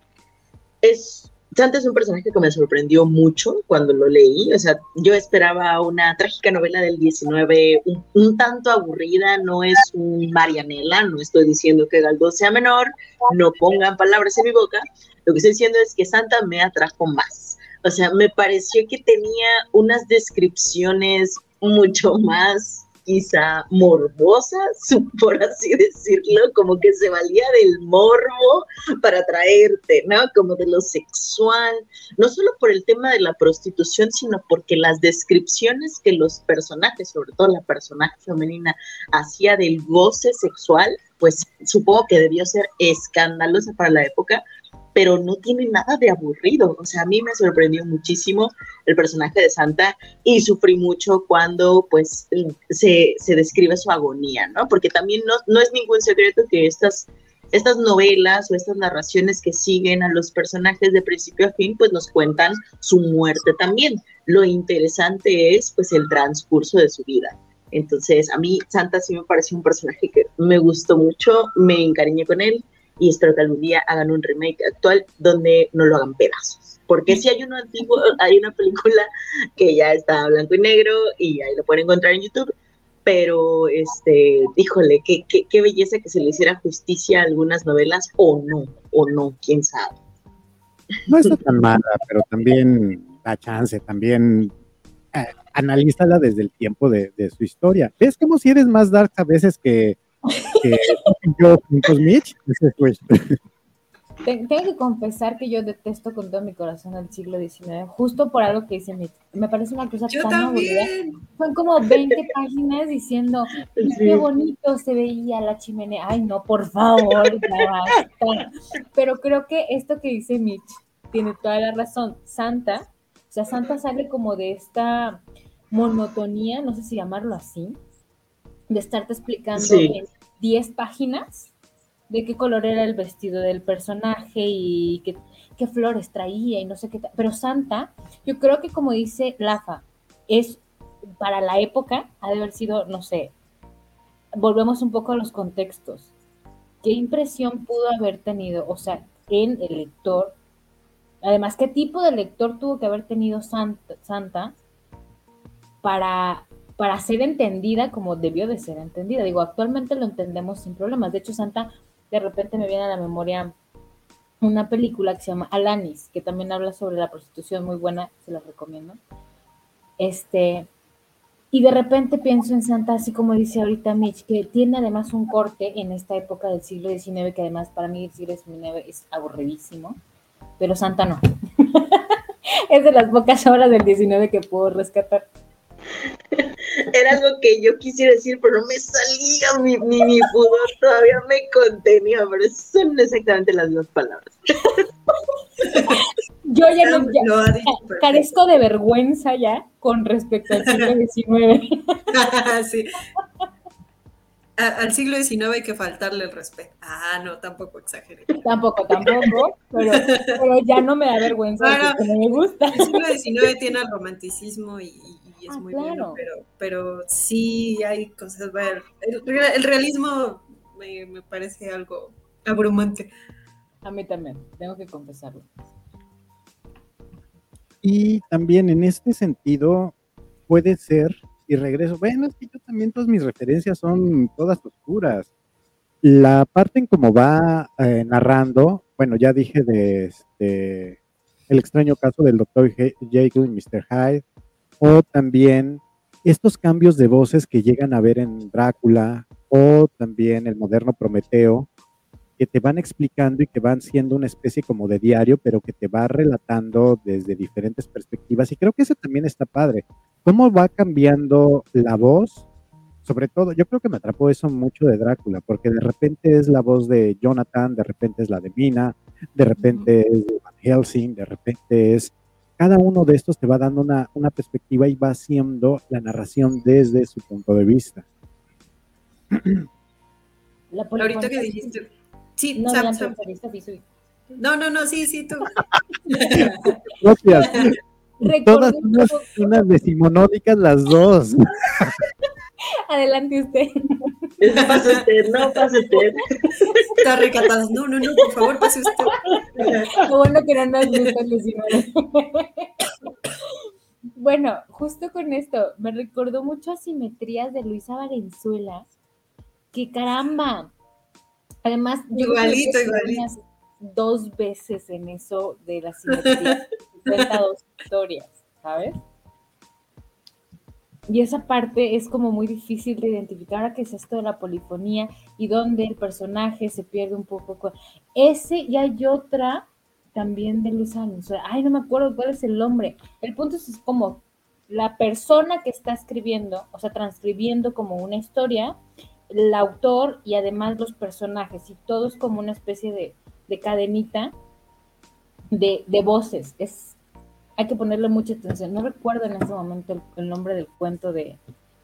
es Santa es un personaje que me sorprendió mucho cuando lo leí. O sea, yo esperaba una trágica novela del 19, un, tanto aburrida, no es un Marianela, no estoy diciendo que Galdós sea menor, no pongan palabras en mi boca. Lo que estoy diciendo es que Santa me atrajo más. O sea, me pareció que tenía unas descripciones mucho más quizá morbosa, por así decirlo, como que se valía del morbo para atraerte, ¿no? Como de lo sexual, no solo por el tema de la prostitución, sino porque las descripciones que los personajes, sobre todo la personaje femenina, hacía del goce sexual, pues supongo que debió ser escandalosa para la época, pero no tiene nada de aburrido. O sea, a mí me sorprendió muchísimo el personaje de Santa y sufrí mucho cuando pues se, se describe su agonía, ¿no? Porque también no, no es ningún secreto que estas, estas novelas o estas narraciones que siguen a los personajes de principio a fin pues nos cuentan su muerte también. Lo interesante es pues el transcurso de su vida. Entonces, a mí Santa sí me pareció un personaje que me gustó mucho, me encariñé con él y espero que algún día hagan un remake actual donde no lo hagan pedazos. Porque si hay uno antiguo, hay una película que ya está blanco y negro y ahí lo pueden encontrar en YouTube, pero este, híjole, qué, qué, qué belleza que se le hiciera justicia a algunas novelas o no, o no, quién sabe. No está tan mala, pero también da chance, también eh, analízala desde el tiempo de, de, su historia. ¿Ves como si eres más dark a veces que, tengo que confesar que yo detesto con todo mi corazón el siglo XIX, justo por algo que dice Mitch. Me parece una cosa tan aburrida. Son como 20 páginas diciendo qué bonito se veía la chimenea. Ay, no, por favor, Pero creo que esto que dice Mitch tiene toda la razón. Santa, o sea, Santa sale como de esta monotonía, no sé si llamarlo así, de estarte explicando en 10 páginas de qué color era el vestido del personaje y qué, qué flores traía y no sé qué. Pero Santa, yo creo que como dice Lafa, es para la época, ha de haber sido, no sé, volvemos un poco a los contextos. ¿Qué impresión pudo haber tenido, o sea, en el lector? Además, ¿qué tipo de lector tuvo que haber tenido Santa, Santa para para ser entendida como debió de ser entendida. Digo, actualmente lo entendemos sin problemas. De hecho, Santa, de repente me viene a la memoria una película que se llama Alanis, que también habla sobre la prostitución, muy buena, se la recomiendo. Este, y de repente pienso en Santa, así como dice ahorita Mitch, que tiene además un corte en esta época del siglo XIX, que además para mí el siglo XIX es aburridísimo, pero Santa no. es de las pocas horas del XIX que puedo rescatar. Era algo que yo quisiera decir, pero no me salía mi, mi, pudor, todavía me contenía, pero son exactamente las mismas palabras. Yo ya no, carezco de vergüenza ya con respecto al siglo XIX. sí. al siglo XIX hay que faltarle el respeto. Ah, no, tampoco exageré. Tampoco, tampoco, pero, ya no me da vergüenza no me gusta. El siglo XIX tiene el romanticismo y, es ah, muy bueno, pero, pero sí hay cosas, ver, el, realismo me, parece algo abrumante. A mí también, tengo que confesarlo. Y también en este sentido puede ser, y regreso, bueno, es que yo también todas mis referencias son todas oscuras. La parte en cómo va eh, narrando, bueno, ya dije de este, el extraño caso del doctor Jekyll y Mr. Hyde, o también estos cambios de voces que llegan a ver en Drácula o también el moderno Prometeo, que te van explicando y que van siendo una especie como de diario, pero que te va relatando desde diferentes perspectivas. Y creo que eso también está padre. ¿Cómo va cambiando la voz? Sobre todo, yo creo que me atrapó eso mucho de Drácula, porque de repente es la voz de Jonathan, de repente es la de Mina, de repente es de Van Helsing, de repente es cada uno de estos te va dando una, una perspectiva y va haciendo la narración desde su punto de vista. Ahorita que dijiste. Sí, no, no, no, no, sí, sí, tú. Gracias. Todas unas, unas decimonónicas las dos. Adelante usted. No pase usted, no pase usted. Está recatado. No, no, no, por favor, pase usted. Lo bueno que no nos gustan los Bueno, justo con esto, me recordó mucho a simetrías de Luisa Valenzuela. Que caramba. Además, yo igualito, igualito. Dos veces en eso de la simetría. Cuenta dos historias, ¿sabes? Y esa parte es como muy difícil de identificar a qué es esto de la polifonía y donde el personaje se pierde un poco. Con... Ese y hay otra también de Luz Ay, no me acuerdo cuál es el nombre. El punto es, como la persona que está escribiendo, o sea, transcribiendo como una historia, el autor y además los personajes, y todo es como una especie de, de cadenita de, de voces. Es hay que ponerle mucha atención. No recuerdo en este momento el, nombre del cuento de,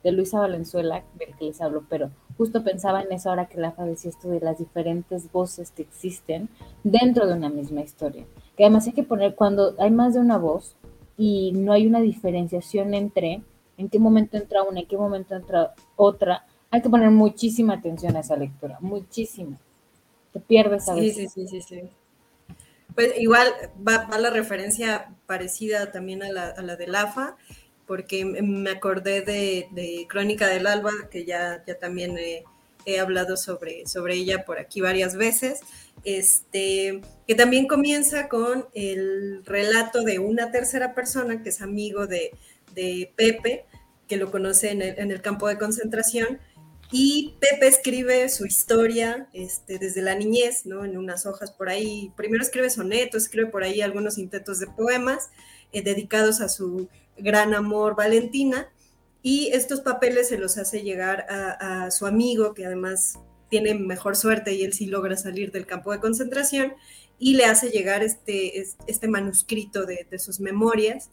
Luisa Valenzuela del que les hablo, pero justo pensaba en eso ahora que la decía esto de las diferentes voces que existen dentro de una misma historia. Que además hay que poner, cuando hay más de una voz y no hay una diferenciación entre en qué momento entra una, en qué momento entra otra, hay que poner muchísima atención a esa lectura, muchísima. Te pierdes a veces. Sí, sí, sí, sí. Pues igual va, la referencia parecida también a la, a la del AFA, porque me acordé de, Crónica del Alba, que ya, también he, hablado sobre, ella por aquí varias veces, este, que también comienza con el relato de una tercera persona que es amigo de, Pepe, que lo conoce en el campo de concentración, y Pepe escribe su historia este, desde la niñez, ¿no? En unas hojas por ahí. Primero escribe sonetos, escribe por ahí algunos intentos de poemas eh, dedicados a su gran amor Valentina. Y estos papeles se los hace llegar a, su amigo, que además tiene mejor suerte y él sí logra salir del campo de concentración, y le hace llegar este, este manuscrito de, sus memorias.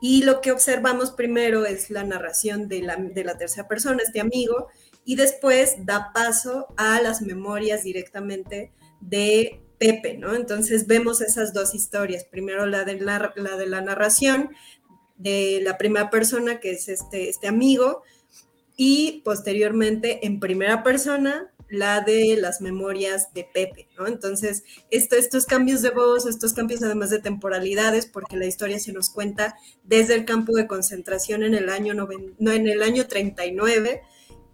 Y lo que observamos primero es la narración de la, de la tercera persona, este amigo, y después da paso a las memorias directamente de Pepe, ¿no? Entonces vemos esas dos historias, primero la de la, de la narración de la primera persona, que es este, este amigo, y posteriormente en primera persona la de las memorias de Pepe, ¿no? Entonces, esto, estos cambios de voz, estos cambios además de temporalidades, porque la historia se nos cuenta desde el campo de concentración en el año, no, en el año 39,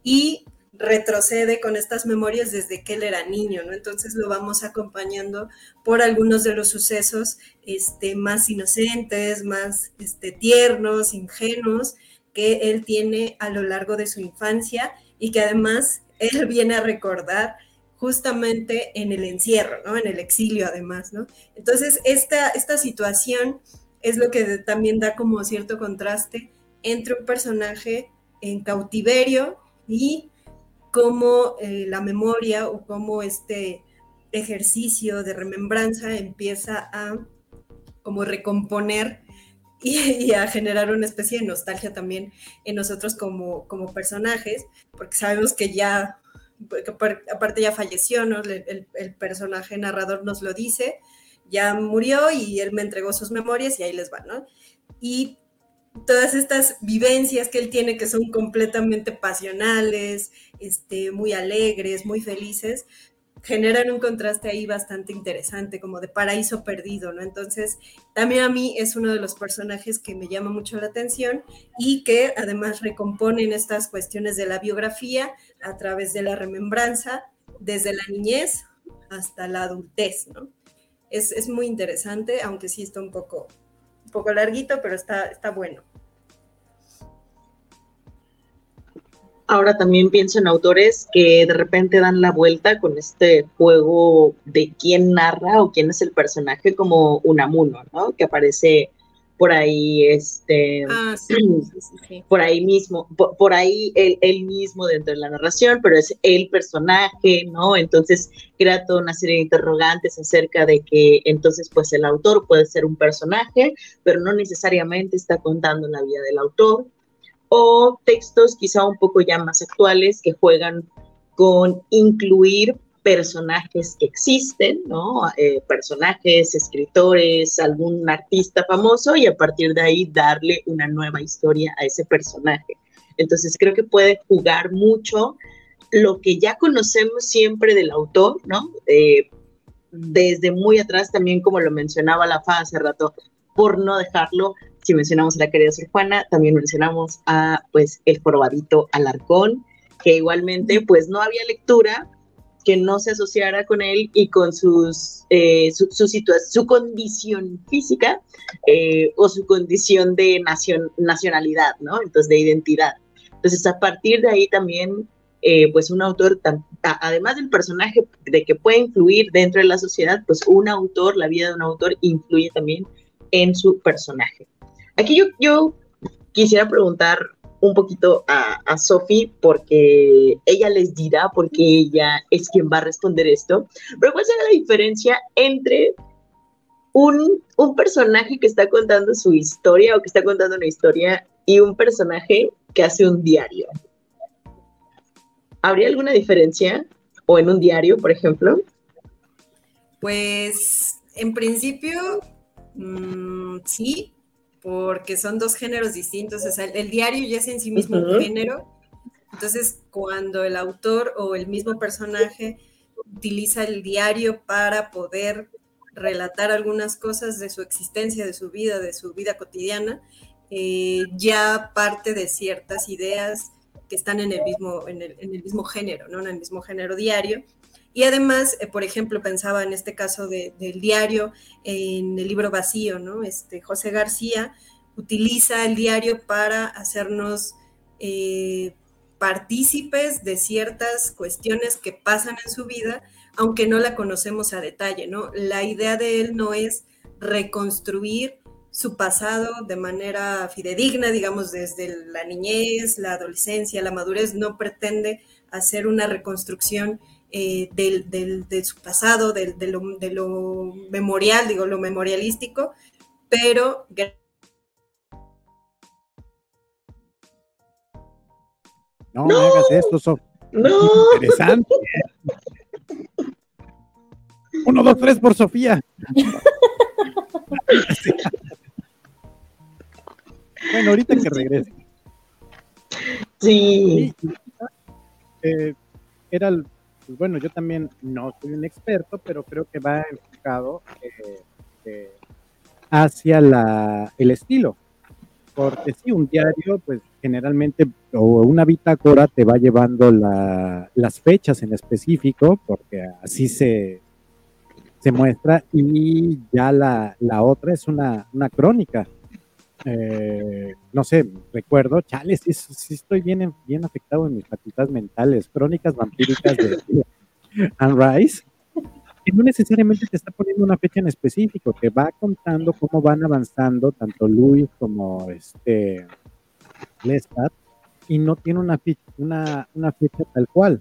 y retrocede con estas memorias desde que él era niño, ¿no? Entonces lo vamos acompañando por algunos de los sucesos este, más inocentes, más este, tiernos, ingenuos que él tiene a lo largo de su infancia y que además él viene a recordar justamente en el encierro, ¿no? En el exilio además, ¿no? Entonces esta, esta situación es lo que también da como cierto contraste entre un personaje en cautiverio, y cómo eh, la memoria o cómo este ejercicio de remembranza empieza a como recomponer y, a generar una especie de nostalgia también en nosotros como, como personajes, porque sabemos que ya, aparte ya falleció, ¿no? el, el, personaje narrador nos lo dice, ya murió y él me entregó sus memorias y ahí les va, ¿no? Y todas estas vivencias que él tiene que son completamente pasionales, este, muy alegres, muy felices, generan un contraste ahí bastante interesante, como de paraíso perdido, ¿no? Entonces, también a mí es uno de los personajes que me llama mucho la atención y que además recomponen estas cuestiones de la biografía a través de la remembranza, desde la niñez hasta la adultez, ¿no? Es, es muy interesante, aunque sí está un poco, un poco larguito, pero está, está bueno. Ahora también pienso en autores que de repente dan la vuelta con este juego de quién narra o quién es el personaje como Unamuno, ¿no? Que aparece por ahí, este, Ah, sí, sí, sí, sí. por ahí mismo, por, por ahí él, él mismo dentro de la narración, pero es el personaje, ¿no? Entonces crea toda una serie de interrogantes acerca de que entonces pues el autor puede ser un personaje, pero no necesariamente está contando la vida del autor, o textos quizá un poco ya más actuales que juegan con incluir personajes que existen, ¿no? Eh, personajes, escritores, algún artista famoso y a partir de ahí darle una nueva historia a ese personaje. Entonces creo que puede jugar mucho lo que ya conocemos siempre del autor, ¿no? Eh, desde muy atrás también, como lo mencionaba la FA hace rato, por no dejarlo, si mencionamos a la querida Sor Juana, también mencionamos a, pues, el jorobadito Alarcón, que igualmente, pues, no había lectura que no se asociara con él y con sus, eh, su, su, su, condición física eh, o su condición de nacion nacionalidad, ¿no? Entonces, de identidad. Entonces, a partir de ahí también, eh, pues un autor, además del personaje de que puede influir dentro de la sociedad, pues un autor, la vida de un autor influye también en su personaje. Aquí yo, yo quisiera preguntar un poquito a, a Sophie porque ella les dirá porque ella es quien va a responder esto. Pero ¿cuál será la diferencia entre un, un, personaje que está contando su historia o que está contando una historia y un personaje que hace un diario? ¿Habría alguna diferencia? ¿O en un diario, por ejemplo? Pues en principio mmm, sí, porque son dos géneros distintos. O sea, el, diario ya es en sí mismo uh -huh. un género. Entonces, cuando el autor o el mismo personaje utiliza el diario para poder relatar algunas cosas de su existencia, de su vida, de su vida cotidiana, eh, ya parte de ciertas ideas que están en el mismo, en el, en el mismo género, ¿no? En el mismo género diario. Y además, eh, por ejemplo, pensaba en este caso de, del diario, en el libro vacío, ¿no? Este, José García utiliza el diario para hacernos eh, partícipes de ciertas cuestiones que pasan en su vida, aunque no la conocemos a detalle, ¿no? La idea de él no es reconstruir su pasado de manera fidedigna, digamos, desde la niñez, la adolescencia, la madurez, no pretende hacer una reconstrucción eh, del, del, de su pasado, de, de, lo, de, lo, memorial, digo, lo memorialístico, pero... No, no hagas esto, Sof. No. Interesante. Uno, dos, tres por Sofía. bueno, ahorita que regrese. Sí. Eh, era el pues bueno, yo también no soy un experto, pero creo que va enfocado eh, eh, hacia la, el estilo. Porque sí, un diario, pues generalmente, o una bitácora te va llevando la, las fechas en específico, porque así se, se muestra, y ya la, la otra es una, una crónica. Eh, no sé, recuerdo, chale, sí, estoy bien, afectado en mis facultades mentales, crónicas vampíricas de Anne Rice, que no necesariamente te está poniendo una fecha en específico, te va contando cómo van avanzando tanto Louis como este Lestat, y no tiene una fecha tal cual.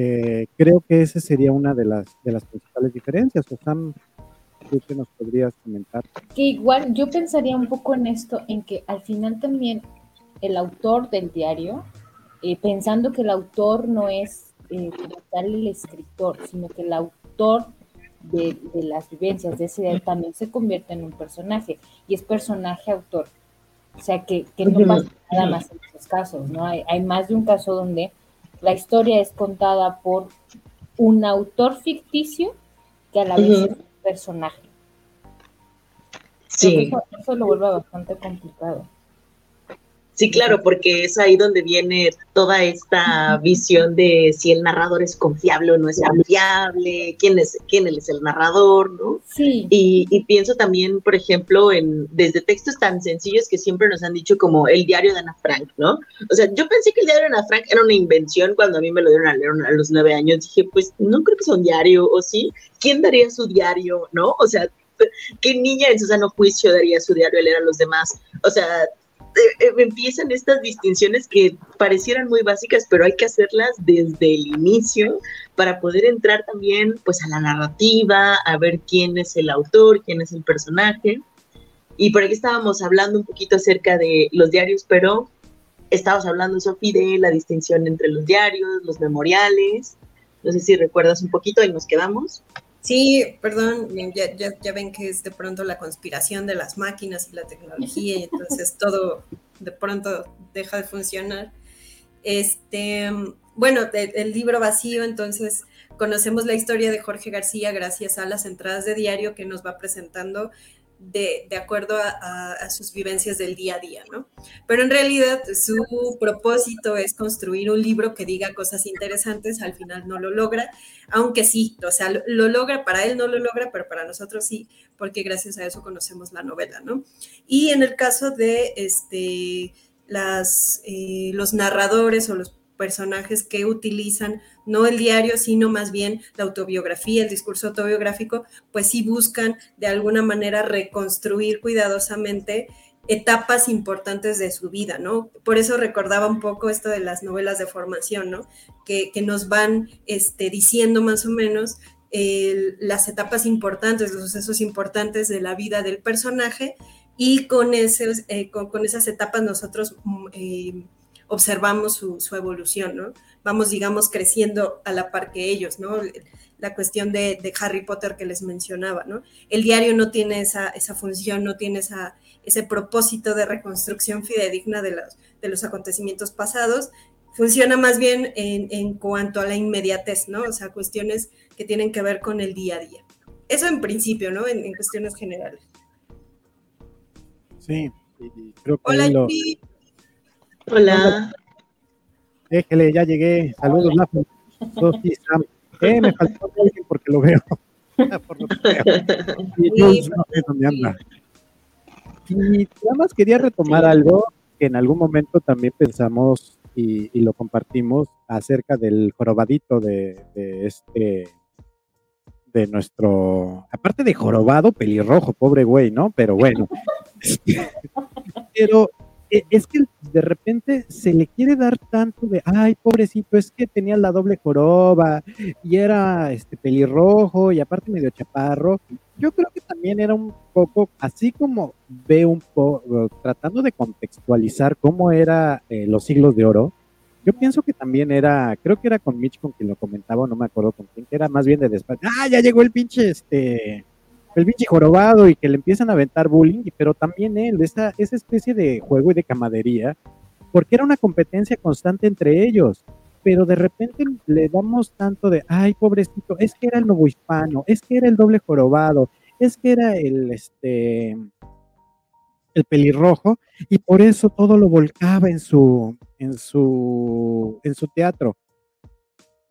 Eh, creo que esa sería una de las, de las principales diferencias. O sea, ¿Tú qué nos podrías comentar? Que igual yo pensaría un poco en esto, en que al final también el autor del diario, eh, pensando que el autor no es eh, como tal el escritor, sino que el autor de, de, las vivencias de ese diario también se convierte en un personaje, y es personaje-autor. O sea, que, que no pasa nada más en esos casos, ¿no? Hay, hay más de un caso donde la historia es contada por un autor ficticio que a la vez es personaje. Sí. Eso, eso, lo vuelve bastante complicado. Sí, claro, porque es ahí donde viene toda esta visión de si el narrador es confiable o no es confiable, quién es, quién es el narrador, ¿no? Sí. Y, y, pienso también, por ejemplo, en desde textos tan sencillos que siempre nos han dicho como el diario de Ana Frank, ¿no? O sea, yo pensé que el diario de Ana Frank era una invención cuando a mí me lo dieron a leer a los nueve años. Dije, pues no creo que sea un diario, ¿o sí? ¿Quién daría su diario, no? O sea, ¿Qué niña en su sano juicio daría su diario a leer a los demás? O sea, eh, eh, empiezan estas distinciones que parecieran muy básicas, pero hay que hacerlas desde el inicio para poder entrar también pues a la narrativa, a ver quién es el autor, quién es el personaje. Y por aquí estábamos hablando un poquito acerca de los diarios, pero estábamos hablando, Sofi, de la distinción entre los diarios, los memoriales. No sé si recuerdas un poquito y nos quedamos. Sí, perdón, ya, ya, ven que es de pronto la conspiración de las máquinas y la tecnología y entonces todo de pronto deja de funcionar. Este, bueno, el libro vacío, entonces conocemos la historia de Jorge García gracias a las entradas de diario que nos va presentando de, acuerdo a, sus vivencias del día a día, ¿no? Pero en realidad su propósito es construir un libro que diga cosas interesantes, al final no lo logra, aunque sí, o sea, lo, logra, para él no lo logra, pero para nosotros sí, porque gracias a eso conocemos la novela, ¿no? Y en el caso de este, las, eh, los narradores o los personajes que utilizan no el diario, sino más bien la autobiografía, el discurso autobiográfico, pues sí buscan de alguna manera reconstruir cuidadosamente etapas importantes de su vida, ¿no? Por eso recordaba un poco esto de las novelas de formación, ¿no? Que, nos van este, diciendo más o menos las etapas importantes, los sucesos importantes de la vida del personaje y con, esos, eh, con, esas etapas nosotros mm, eh, observamos su, evolución, ¿no? Vamos, digamos, creciendo a la par que ellos, ¿no? La cuestión de, Harry Potter que les mencionaba, ¿no? El diario no tiene esa, esa función, no tiene esa, ese propósito de reconstrucción fidedigna de los, de los acontecimientos pasados, funciona más bien en, cuanto a la inmediatez, ¿no? O sea, cuestiones que tienen que ver con el día a día. Eso en principio, ¿no? En, cuestiones generales. Sí, creo que Hola, lo, Hola. Déjele, ya llegué. Saludos, Lazo. Sofi, Sam. Eh, me faltó alguien porque lo veo. Por lo que veo. Y no sé dónde anda. Y nada más quería retomar algo que en algún momento también pensamos y, y lo compartimos acerca del jorobadito de, de, este de nuestro aparte de jorobado pelirrojo pobre güey no pero bueno pero es que de repente se le quiere dar tanto de, ay, pobrecito, es que tenía la doble joroba y era este pelirrojo y aparte medio chaparro. Yo creo que también era un poco, así como ve un poco, tratando de contextualizar cómo era eh, los siglos de oro, yo pienso que también era, creo que era con Mitch con quien lo comentaba, no me acuerdo con quién, que era más bien de despacho. Ah, ya llegó el pinche, este, el bicho jorobado y que le empiezan a aventar bullying, pero también él, esa, esa especie de juego y de camadería, porque era una competencia constante entre ellos, pero de repente le damos tanto de, ay, pobrecito, es que era el nuevo hispano, es que era el doble jorobado, es que era el, este, el pelirrojo, y por eso todo lo volcaba en su, en su, en su teatro.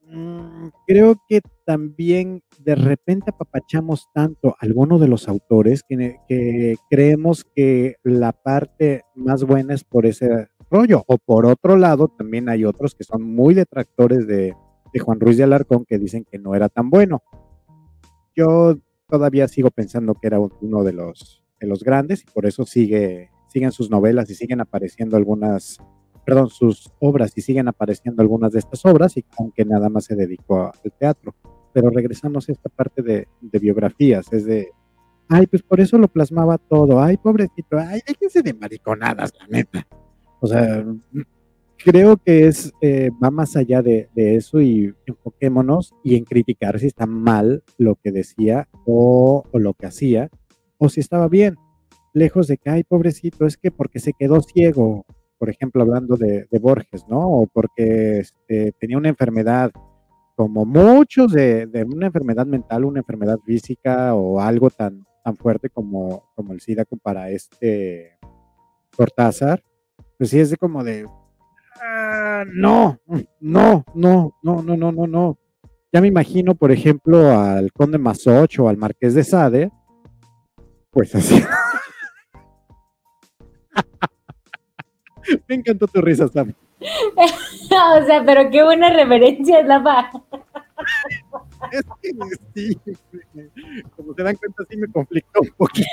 Mm, creo que también de repente apapachamos tanto a alguno de los autores que, creemos que la parte más buena es por ese rollo. O por otro lado, también hay otros que son muy detractores de, Juan Ruiz de Alarcón que dicen que no era tan bueno. Yo todavía sigo pensando que era uno de los, de los grandes y por eso sigue, siguen sus novelas y siguen apareciendo algunas perdón, sus obras y siguen apareciendo algunas de estas obras, y aunque nada más se dedicó al teatro. Pero regresamos a esta parte de, biografías, es de, ay, pues por eso lo plasmaba todo, ay, pobrecito, ay, déjense de mariconadas, la neta. O sea, creo que es, eh, va más allá de, eso y enfoquémonos y en criticar si está mal lo que decía o, o lo que hacía, o si estaba bien lejos de que, ay, pobrecito, es que porque se quedó ciego, por ejemplo, hablando de, Borges, ¿no? O porque este, tenía una enfermedad, como muchos de, una enfermedad mental, una enfermedad física o algo tan, tan fuerte como, como el SIDA para este Cortázar, pues sí es de como de, ah, no, no, no, no, no, no, no, no. Ya me imagino, por ejemplo, al conde Masoch o al marqués de Sade, pues así. Me encantó tu risa, Sam. o sea, pero qué buena reverencia es la Es que sí, como se dan cuenta, sí me conflictó un poquito.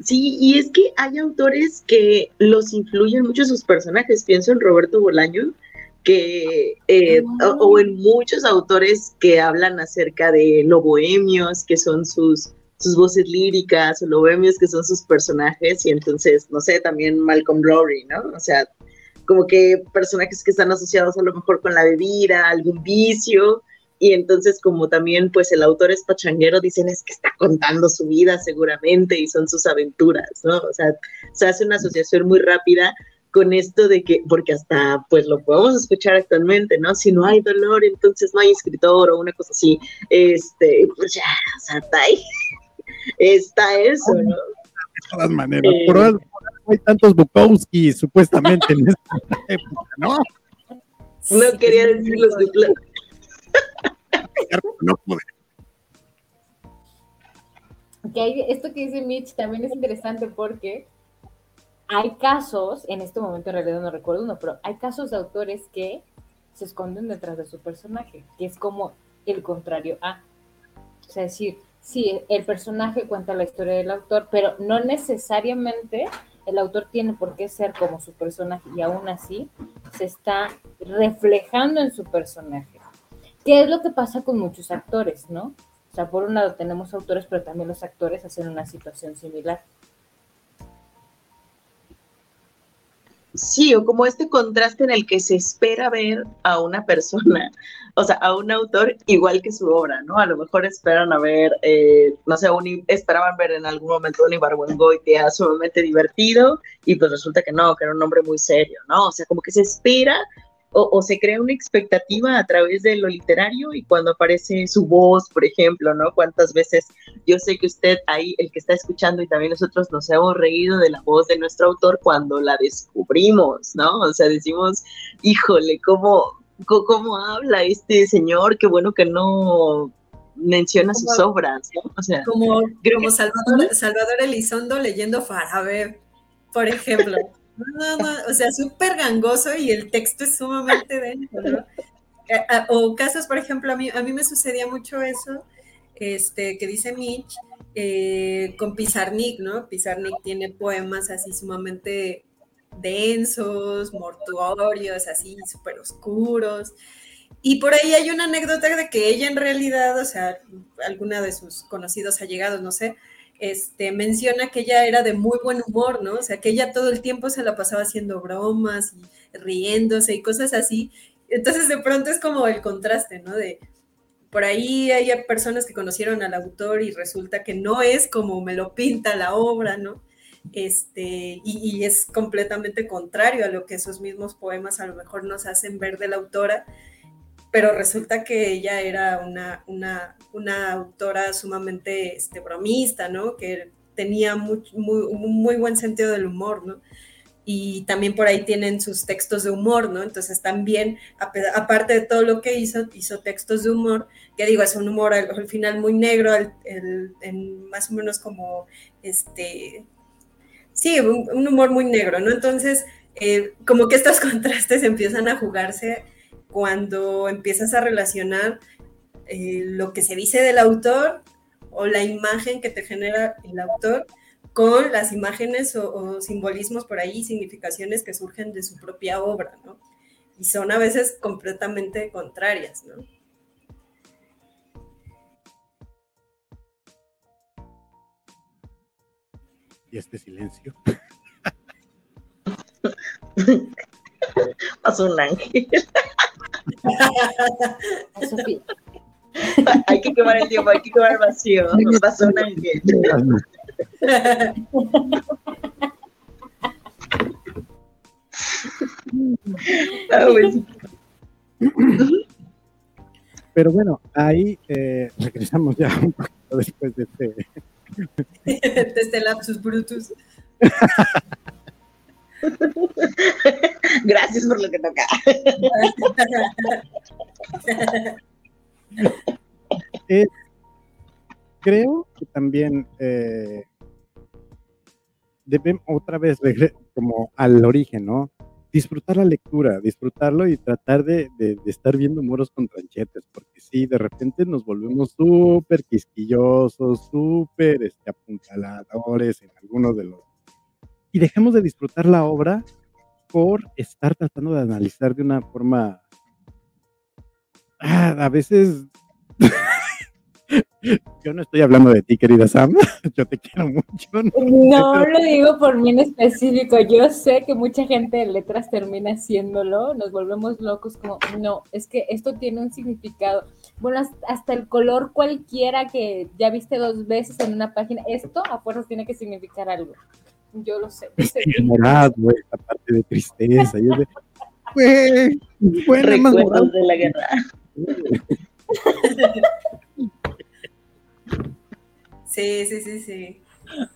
Sí, y es que hay autores que los influyen mucho sus personajes. Pienso en Roberto Bolaño, que, eh, o, en muchos autores que hablan acerca de lo bohemios, que son sus, sus voces líricas, o bohemios que son sus personajes, y entonces, no sé, también Malcolm Glory, ¿no? O sea, como que personajes que están asociados a lo mejor con la bebida, algún vicio, y entonces como también pues el autor es pachanguero, dicen es que está contando su vida seguramente y son sus aventuras, ¿no? O sea, se hace una asociación muy rápida con esto de que, porque hasta pues lo podemos escuchar actualmente, ¿no? Si no hay dolor, entonces no hay escritor o una cosa así, este, pues ya, o sea, está ahí, está eso, ¿no? De todas maneras, eh, por algo hay tantos Bukowski supuestamente en esta época, ¿no? No quería decir los de no pude. Que esto que dice Mitch también es interesante porque hay casos, en este momento en realidad no recuerdo uno, pero hay casos de autores que se esconden detrás de su personaje, que es como el contrario a. O sea, decir, sí, el personaje cuenta la historia del autor, pero no necesariamente el autor tiene por qué ser como su personaje y aún así se está reflejando en su personaje. ¿Qué es lo que pasa con muchos actores, no? O sea, por un lado tenemos autores, pero también los actores hacen una situación similar. Sí, o como este contraste en el que se espera ver a una persona, o sea, a un autor igual que su obra, ¿no? A lo mejor esperan a ver, eh, no sé, esperaban ver en algún momento un Ibargüengoitia sumamente divertido y pues resulta que no, que era un hombre muy serio, ¿no? O sea, como que se espera o, se crea una expectativa a través de lo literario y cuando aparece su voz, por ejemplo, ¿no? Cuántas veces yo sé que usted ahí, el que está escuchando y también nosotros nos hemos reído de la voz de nuestro autor cuando la descubrimos, ¿no? O sea, decimos, híjole, ¿cómo, cómo habla este señor? Qué bueno que no menciona sus obras, ¿no? O sea, como, como Salvador, Salvador Elizondo leyendo Farabe, por ejemplo. No, no, o sea, súper gangoso y el texto es sumamente denso, ¿no? O casos, por ejemplo, a mí, a mí me sucedía mucho eso, este, que dice Mitch, eh, con Pizarnik, ¿no? Pizarnik tiene poemas así sumamente densos, mortuorios, así súper oscuros. Y por ahí hay una anécdota de que ella en realidad, o sea, alguna de sus conocidos allegados, no sé, este, menciona que ella era de muy buen humor, ¿no? O sea, que ella todo el tiempo se la pasaba haciendo bromas y riéndose y cosas así. Entonces, de pronto es como el contraste, ¿no? De por ahí hay personas que conocieron al autor y resulta que no es como me lo pinta la obra, ¿no? Este, y, y es completamente contrario a lo que esos mismos poemas a lo mejor nos hacen ver de la autora pero resulta que ella era una, una, una autora sumamente este, bromista, ¿no? Que tenía muy, muy, muy buen sentido del humor, ¿no? y también por ahí tienen sus textos de humor, ¿no? Entonces también, aparte de todo lo que hizo, hizo textos de humor, que digo, es un humor al, final muy negro, en más o menos como, este, sí, un, humor muy negro, ¿no? Entonces, eh, como que estos contrastes empiezan a jugarse cuando empiezas a relacionar eh, lo que se dice del autor o la imagen que te genera el autor con las imágenes o, simbolismos por ahí, significaciones que surgen de su propia obra, ¿no? Y son a veces completamente contrarias, ¿no? Y este silencio. Pasó un ángel. hay que quemar el tiempo, hay que quemar el vacío. Pasó un ángel. Ah, Pero bueno, ahí eh, regresamos ya un poquito después de este. de este lapsus brutus. Gracias por lo que toca. creo que también eh, debemos otra vez como al origen, ¿no? disfrutar la lectura, disfrutarlo y tratar de, estar viendo moros con tranchetes, porque sí, de repente nos volvemos súper quisquillosos, súper este, apuntaladores en algunos de los... Y dejemos de disfrutar la obra por estar tratando de analizar de una forma ah, a veces yo no estoy hablando de ti, querida Sam. Yo te quiero mucho. No, lo digo por mí en específico. Yo sé que mucha gente de letras termina haciéndolo. Nos volvemos locos como, no, es que esto tiene un significado. Bueno, hasta el color cualquiera que ya viste dos veces en una página, esto a fuerzas tiene que significar algo. Yo lo sé. morado, esta parte de tristeza. Y de, Recuerdos de la guerra. Sí, sí, sí, sí.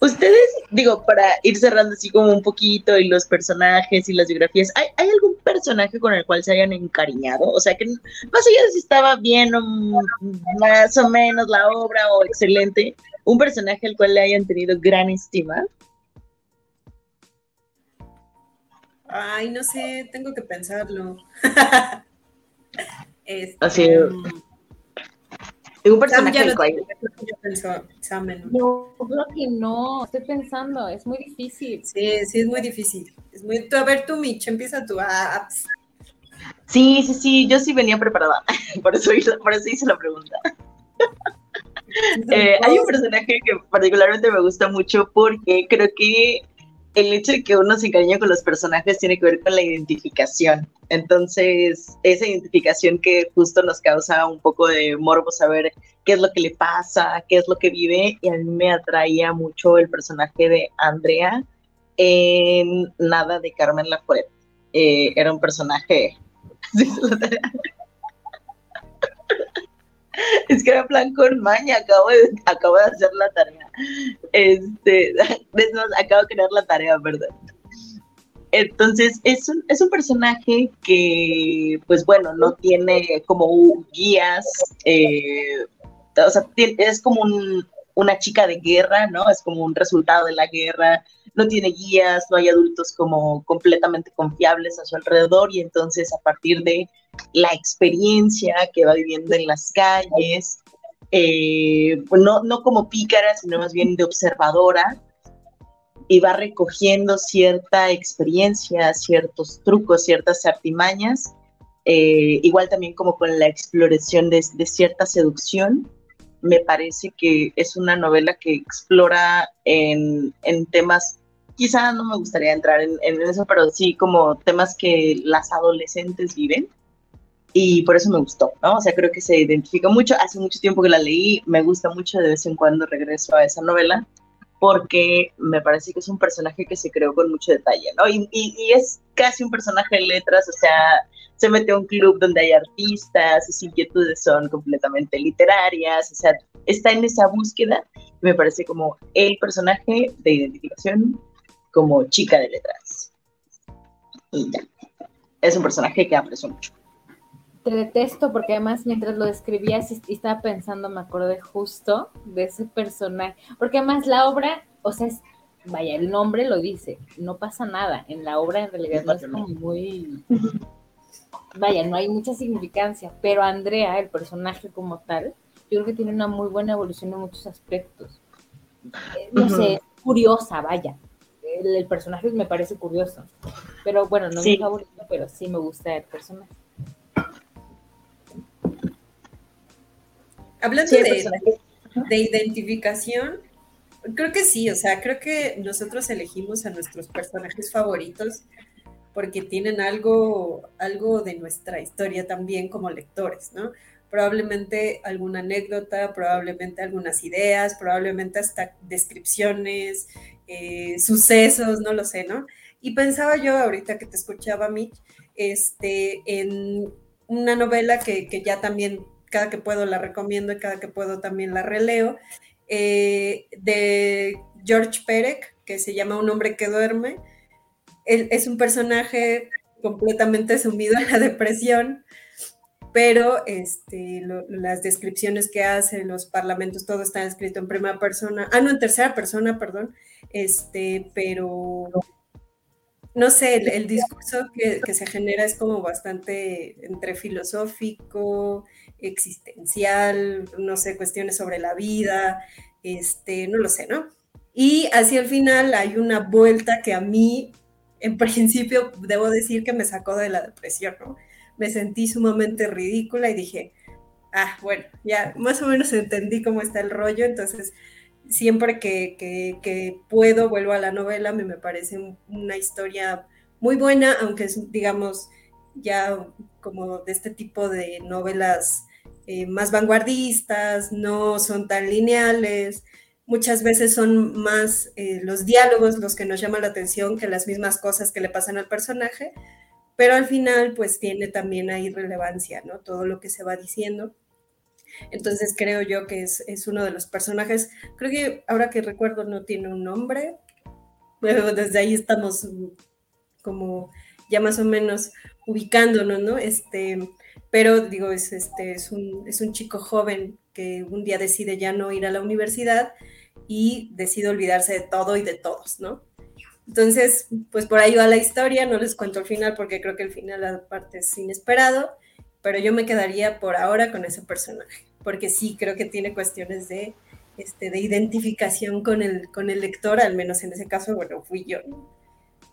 Ustedes, digo, para ir cerrando así como un poquito y los personajes y las biografías, ¿hay, algún personaje con el cual se hayan encariñado? O sea, que más allá de si estaba bien o más o menos la obra o excelente, un personaje al cual le hayan tenido gran estima. Ay, no sé, tengo que pensarlo. este, así. Um, un personaje no, creo que no, estoy pensando, es muy difícil. Sí, sí, es muy difícil. Es muy... A ver tú, Mitch, empieza tú. Ah, sí, sí, sí, yo sí venía preparada, por eso, por eso hice la pregunta. Eh, hay un personaje que particularmente me gusta mucho porque creo que el hecho de que uno se encariña con los personajes tiene que ver con la identificación. Entonces, esa identificación que justo nos causa un poco de morbo saber qué es lo que le pasa, qué es lo que vive, y a mí me atraía mucho el personaje de Andrea en Nada de Carmen Laforet. Eh, era un personaje... es que era plan con maña, acabo de, acabo de hacer la tarea. Este, acabo de crear la tarea, perdón. Entonces, es un, es un personaje que, pues bueno, no tiene como guías, eh, o sea, es como una chica de guerra, ¿no? Es como un resultado de la guerra, no tiene guías, no hay adultos como completamente confiables a su alrededor y entonces a partir de la experiencia que va viviendo en las calles, eh, no, no como pícara, sino más bien de observadora, y va recogiendo cierta experiencia, ciertos trucos, ciertas artimañas, eh, igual también como con la exploración de, cierta seducción. Me parece que es una novela que explora en, temas, quizá no me gustaría entrar en, en, eso, pero sí como temas que las adolescentes viven. Y por eso me gustó, ¿no? O sea, creo que se identifica mucho. Hace mucho tiempo que la leí, me gusta mucho, de vez en cuando regreso a esa novela porque me parece que es un personaje que se creó con mucho detalle, ¿no? Y, es casi un personaje de letras, o sea, se mete a un club donde hay artistas, sus inquietudes son completamente literarias, o sea, está en esa búsqueda, me parece como el personaje de identificación como chica de letras. Y ya, es un personaje que aprecio mucho. Te detesto porque además mientras lo describías y estaba pensando, me acordé justo de ese personaje, porque además la obra, o sea, vaya, el nombre lo dice, no pasa nada, en la obra en realidad no es como muy, vaya, no hay mucha significancia, pero Andrea, el personaje como tal, yo creo que tiene una muy buena evolución en muchos aspectos. Eh, no sé, es curiosa, vaya. El, personaje me parece curioso. Pero bueno, no es mi favorito, pero sí me gusta el personaje. Hablando de, identificación, creo que sí, o sea, creo que nosotros elegimos a nuestros personajes favoritos porque tienen algo, algo de nuestra historia también como lectores, ¿no? Probablemente alguna anécdota, probablemente algunas ideas, probablemente hasta descripciones, eh, sucesos, no lo sé, ¿no? Y pensaba yo ahorita que te escuchaba, Mitch, este, en una novela que, que ya también cada que puedo la recomiendo y cada que puedo también la releo, eh, de George Perec, que se llama Un hombre que duerme. Él es un personaje completamente sumido en la depresión, pero este, las descripciones que hace, los parlamentos, todo está escrito en primera persona, ah, no, en tercera persona, perdón, este, pero no sé, el, discurso que, se genera es como bastante entre filosófico, existencial, no sé, cuestiones sobre la vida, este, no lo sé, ¿no? Y así al final hay una vuelta que a mí, en principio, debo decir que me sacó de la depresión, ¿no? Me sentí sumamente ridícula y dije, ah, bueno, ya más o menos entendí cómo está el rollo, entonces siempre que, puedo vuelvo a la novela, me, me parece una historia muy buena, aunque es, digamos, ya como de este tipo de novelas eh, más vanguardistas, no son tan lineales, muchas veces son más eh, los diálogos los que nos llaman la atención que las mismas cosas que le pasan al personaje, pero al final pues tiene también ahí relevancia, ¿no? Todo lo que se va diciendo. Entonces creo yo que es, uno de los personajes, creo que ahora que recuerdo no tiene un nombre, pero desde ahí estamos como ya más o menos ubicándonos, ¿no? Este, pero digo, es, este, es, un, es un chico joven que un día decide ya no ir a la universidad y decide olvidarse de todo y de todos, ¿no? Entonces, pues por ahí va la historia, no les cuento el final porque creo que el final aparte es inesperado, pero yo me quedaría por ahora con ese personaje porque sí creo que tiene cuestiones de, este, de identificación con el, con el lector, al menos en ese caso, bueno, fui yo.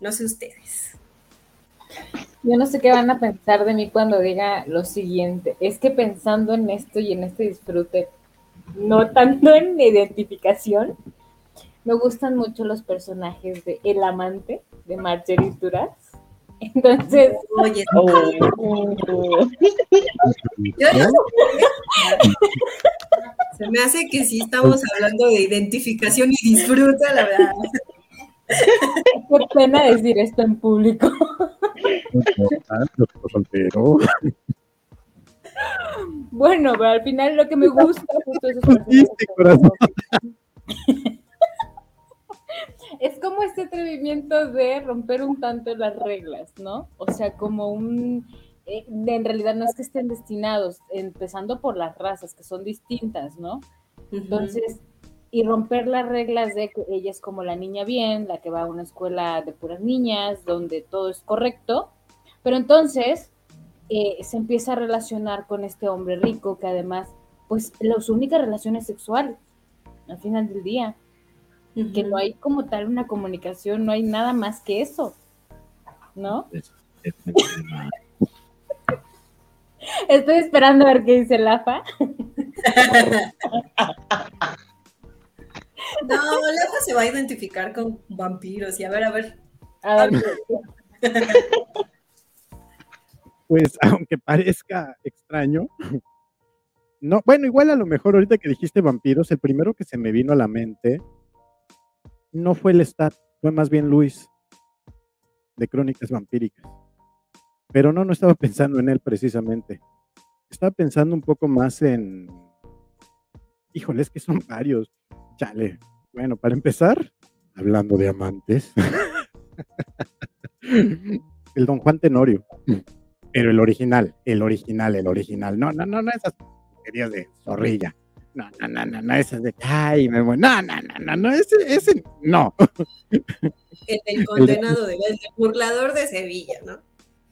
No sé ustedes. Yo no sé qué van a pensar de mí cuando diga lo siguiente. Es que pensando en esto y en este disfrute, no tanto en identificación, me gustan mucho los personajes de El Amante de Marjorie Duras entonces, oye, se me hace que sí estamos hablando de identificación y disfruta, la verdad. Qué pena decir esto en público. Bueno, pero al final lo que me gusta justo es es como este atrevimiento de romper un tanto las reglas, ¿no? O sea, como un... Eh, en realidad no es que estén destinados, empezando por las razas, que son distintas, ¿no? Entonces, y romper las reglas de que ella es como la niña bien, la que va a una escuela de puras niñas, donde todo es correcto, pero entonces eh, se empieza a relacionar con este hombre rico que además, pues, las únicas relaciones sexuales al final del día que no hay como tal una comunicación, no hay nada más que eso, ¿no? Estoy esperando a ver qué dice Lafa. No, Lafa se va a identificar con vampiros y a ver, a ver. A ver. Pues aunque parezca extraño, no, bueno, igual a lo mejor ahorita que dijiste vampiros, el primero que se me vino a la mente no fue el Stat, fue más bien Luis de Crónicas Vampíricas. Pero no, no estaba pensando en él precisamente. Estaba pensando un poco más en. Híjole, es que son varios. Chale. Bueno, para empezar, hablando de amantes, el Don Juan Tenorio. Pero el original, el original, el original. No, no, no, no esas querías de zorrilla no, no, no, no, no, ese de, ay, me voy, no, no, no, no, no, ese, ese, no. El, el condenado, de, el burlador de Sevilla, ¿no?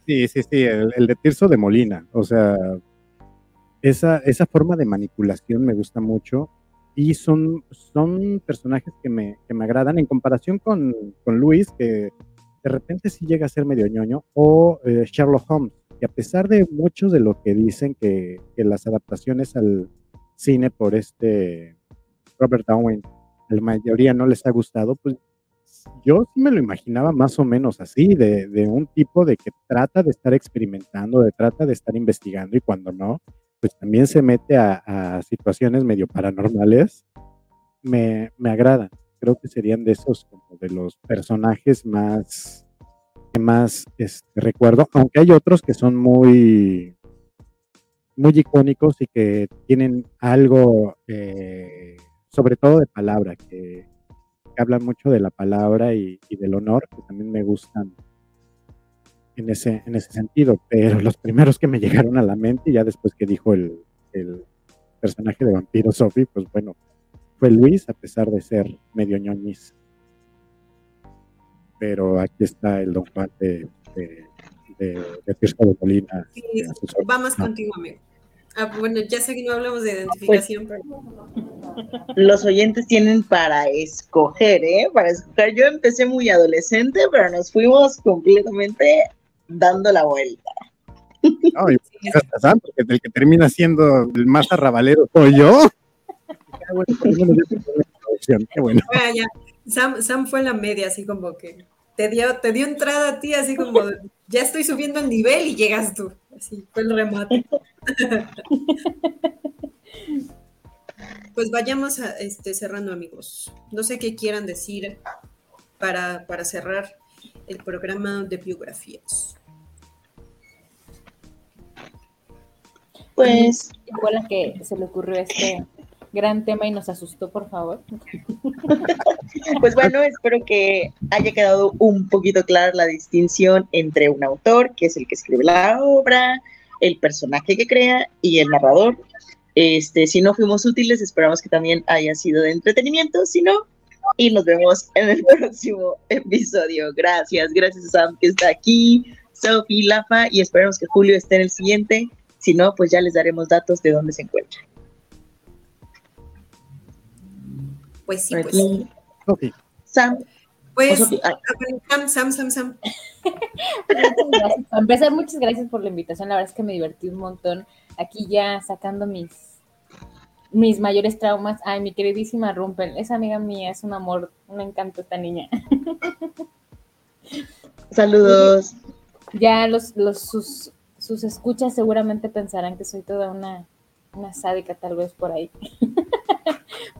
Sí, sí, sí, el, de Tirso de Molina, o sea, esa, esa forma de manipulación me gusta mucho y son, son personajes que me, que me agradan en comparación con, con Luis, que de repente sí llega a ser medio ñoño, o eh, Sherlock Holmes, que a pesar de muchos de lo que dicen que, que las adaptaciones al, cine por este Robert Downey, la mayoría no les ha gustado, pues yo sí me lo imaginaba más o menos así, de, de, un tipo de que trata de estar experimentando, de trata de estar investigando y cuando no, pues también se mete a, situaciones medio paranormales, me, me agradan. Creo que serían de esos, como de los personajes más, que más este, recuerdo, aunque hay otros que son muy, muy icónicos y que tienen algo, eh, sobre todo de palabra, que, hablan mucho de la palabra y, del honor, que también me gustan en ese, en ese sentido. Pero los primeros que me llegaron a la mente, ya después que dijo el, el personaje de Vampiro Sophie, pues bueno, fue Luis, a pesar de ser medio ñoñiz. pero aquí está el don Juan de, de, de, de de Molina. Sí, vamos contigo, amigo. Ah, bueno, ya sé que no hablamos de identificación, pero... Los oyentes tienen para escoger, ¿eh? Para escoger. Yo empecé muy adolescente, pero nos fuimos completamente dando la vuelta. No, y porque el que termina siendo el más arrabalero soy yo. Qué bueno. Ah, ya. Sam, Sam fue la media, así como que te dio, te dio entrada a ti, así como ya estoy subiendo el nivel y llegas tú. Así fue el remate. pues vayamos a, este, cerrando, amigos. No sé qué quieran decir para, para cerrar el programa de biografías. Pues. Fue la que se le ocurrió este gran tema y nos asustó, por favor. Pues bueno, espero que haya quedado un poquito clara la distinción entre un autor, que es el que escribe la obra, el personaje que crea y el narrador. Este, si no fuimos útiles, esperamos que también haya sido de entretenimiento, si no, y nos vemos en el próximo episodio. Gracias, gracias a Sam que está aquí, Sophie, Lafa, y esperamos que Julio esté en el siguiente. Si no, pues ya les daremos datos de dónde se encuentra. Pues sí, pues. Okay. Sam. Pues, Sam, Sam, Sam, Sam. Para empezar, muchas gracias por la invitación. La verdad es que me divertí un montón. Aquí ya sacando mis, mis mayores traumas. Ay, mi queridísima Rumpel, esa amiga mía es un amor, un encanto esta niña. Saludos. Ya los, los sus, sus escuchas seguramente pensarán que soy toda una, una sádica tal vez por ahí.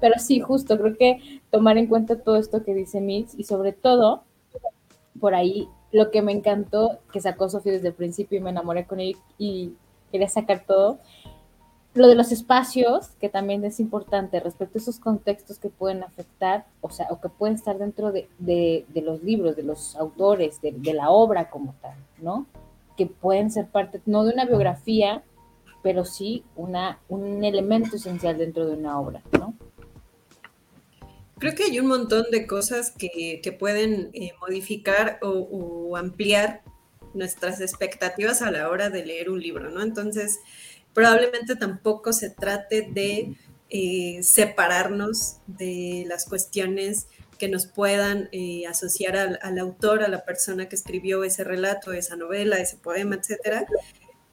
Pero sí, justo, creo que tomar en cuenta todo esto que dice Mitch y sobre todo, por ahí, lo que me encantó, que sacó Sofía desde el principio y me enamoré con él y quería sacar todo, lo de los espacios, que también es importante respecto a esos contextos que pueden afectar, o sea, o que pueden estar dentro de, los libros, de los autores, de, de, la obra como tal, ¿no? Que pueden ser parte, no de una biografía, pero sí una, un elemento esencial dentro de una obra, ¿no? Creo que hay un montón de cosas que, pueden eh, modificar o, ampliar nuestras expectativas a la hora de leer un libro, ¿no? Entonces, probablemente tampoco se trate de eh, separarnos de las cuestiones que nos puedan eh, asociar al, al, autor, a la persona que escribió ese relato, esa novela, ese poema, etcétera.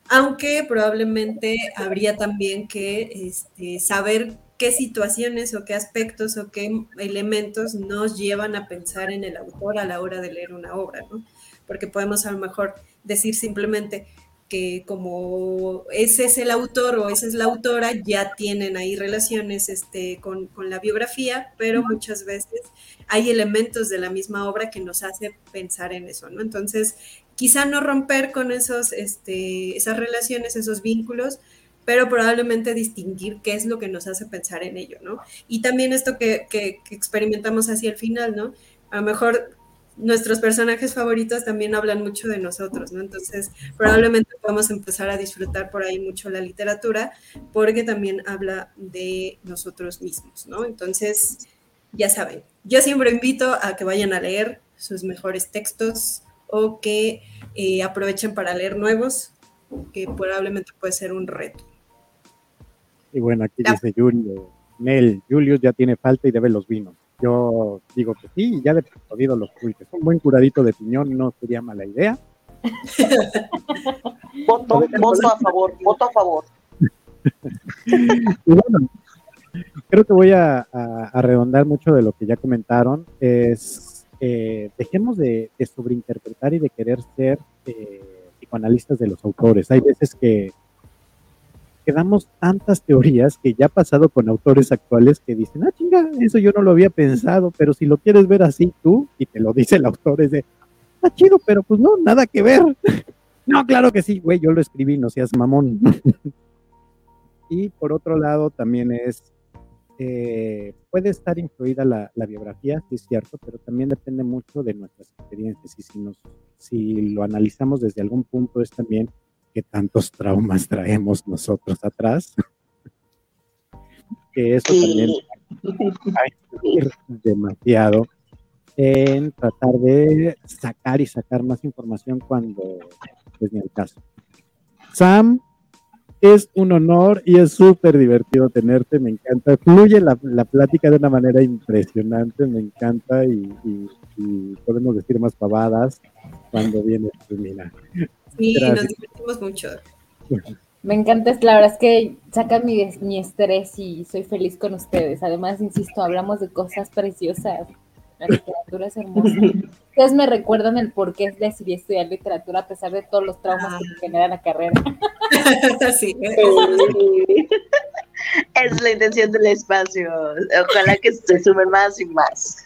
Aunque probablemente habría también que este, saber qué situaciones o qué aspectos o qué elementos nos llevan a pensar en el autor a la hora de leer una obra, ¿no? Porque podemos a lo mejor decir simplemente que como ese es el autor o esa es la autora, ya tienen ahí relaciones este, con, con la biografía, pero muchas veces hay elementos de la misma obra que nos hace pensar en eso, ¿no? Entonces, quizá no romper con esos, este, esas relaciones, esos vínculos, pero probablemente distinguir qué es lo que nos hace pensar en ello, ¿no? Y también esto que, experimentamos hacia el final, ¿no? A lo mejor nuestros personajes favoritos también hablan mucho de nosotros, ¿no? Entonces, probablemente podamos empezar a disfrutar por ahí mucho la literatura, porque también habla de nosotros mismos, ¿no? Entonces, ya saben, yo siempre invito a que vayan a leer sus mejores textos o que eh, aprovechen para leer nuevos, que probablemente puede ser un reto. Y bueno, aquí dice Julio, Nel, Julius ya tiene falta y debe los vinos. Yo digo que sí, ya de podido los pulques. Un buen curadito de piñón no sería mala idea. voto, voto a favor, voto a favor. y bueno, creo que voy a, a, redondar mucho de lo que ya comentaron. Es eh, dejemos de, sobreinterpretar y de querer ser eh, psicoanalistas de los autores. Hay veces que quedamos tantas teorías que ya ha pasado con autores actuales que dicen, ah, chinga, eso yo no lo había pensado, pero si lo quieres ver así tú, y te lo dice el autor, es de, está chido, pero pues no, nada que ver. no, claro que sí, güey, yo lo escribí, no seas mamón. y por otro lado, también es, eh, puede estar influida la, la, biografía, sí es cierto, pero también depende mucho de nuestras experiencias y si, nos, si lo analizamos desde algún punto es también qué tantos traumas traemos nosotros atrás. que eso también hay demasiado. en tratar de sacar y sacar más información cuando es ni el caso. Sam, es un honor y es súper divertido tenerte, me encanta. Fluye la, la, plática de una manera impresionante, me encanta y, podemos decir más pavadas cuando viene Termina. Sí, nos divertimos mucho. Me encanta, la verdad es que saca mi, mi estrés y soy feliz con ustedes. Además, insisto, hablamos de cosas preciosas. La literatura es hermosa. Ustedes me recuerdan el por qué decidí estudiar literatura a pesar de todos los traumas que me genera la carrera. sí. Es la intención del espacio. Ojalá que se sumen más y más.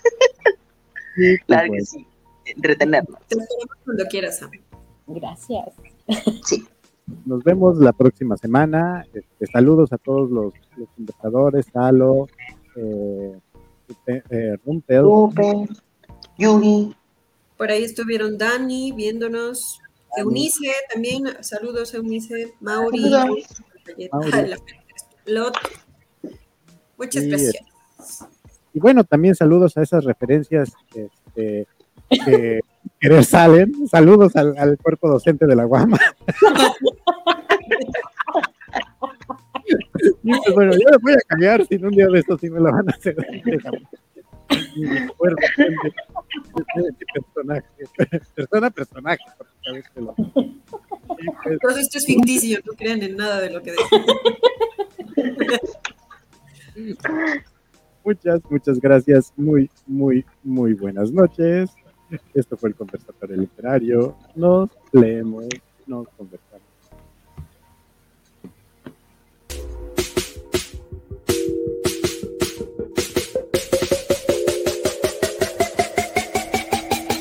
claro que sí. Entretenernos. Te cuando quieras, Gracias. Sí. Nos vemos la próxima semana. Este, saludos a todos los, los eh, eh, Rumpel, Yugi. Por ahí estuvieron Dani viéndonos. Eunice también, saludos Eunice, Mauri, Muchas gracias. Y bueno, también saludos a esas referencias este, que querer salen. Saludos al, cuerpo docente de la Guama. Pues bueno, yo me voy a cambiar, si un día de estos sí me lo van a hacer. personaje, persona, personaje. Todo esto es ficticio, no crean en nada de lo que Muchas, muchas gracias. Muy, muy, muy buenas noches. Esto fue el conversatorio literario. Nos leemos, nos conversamos.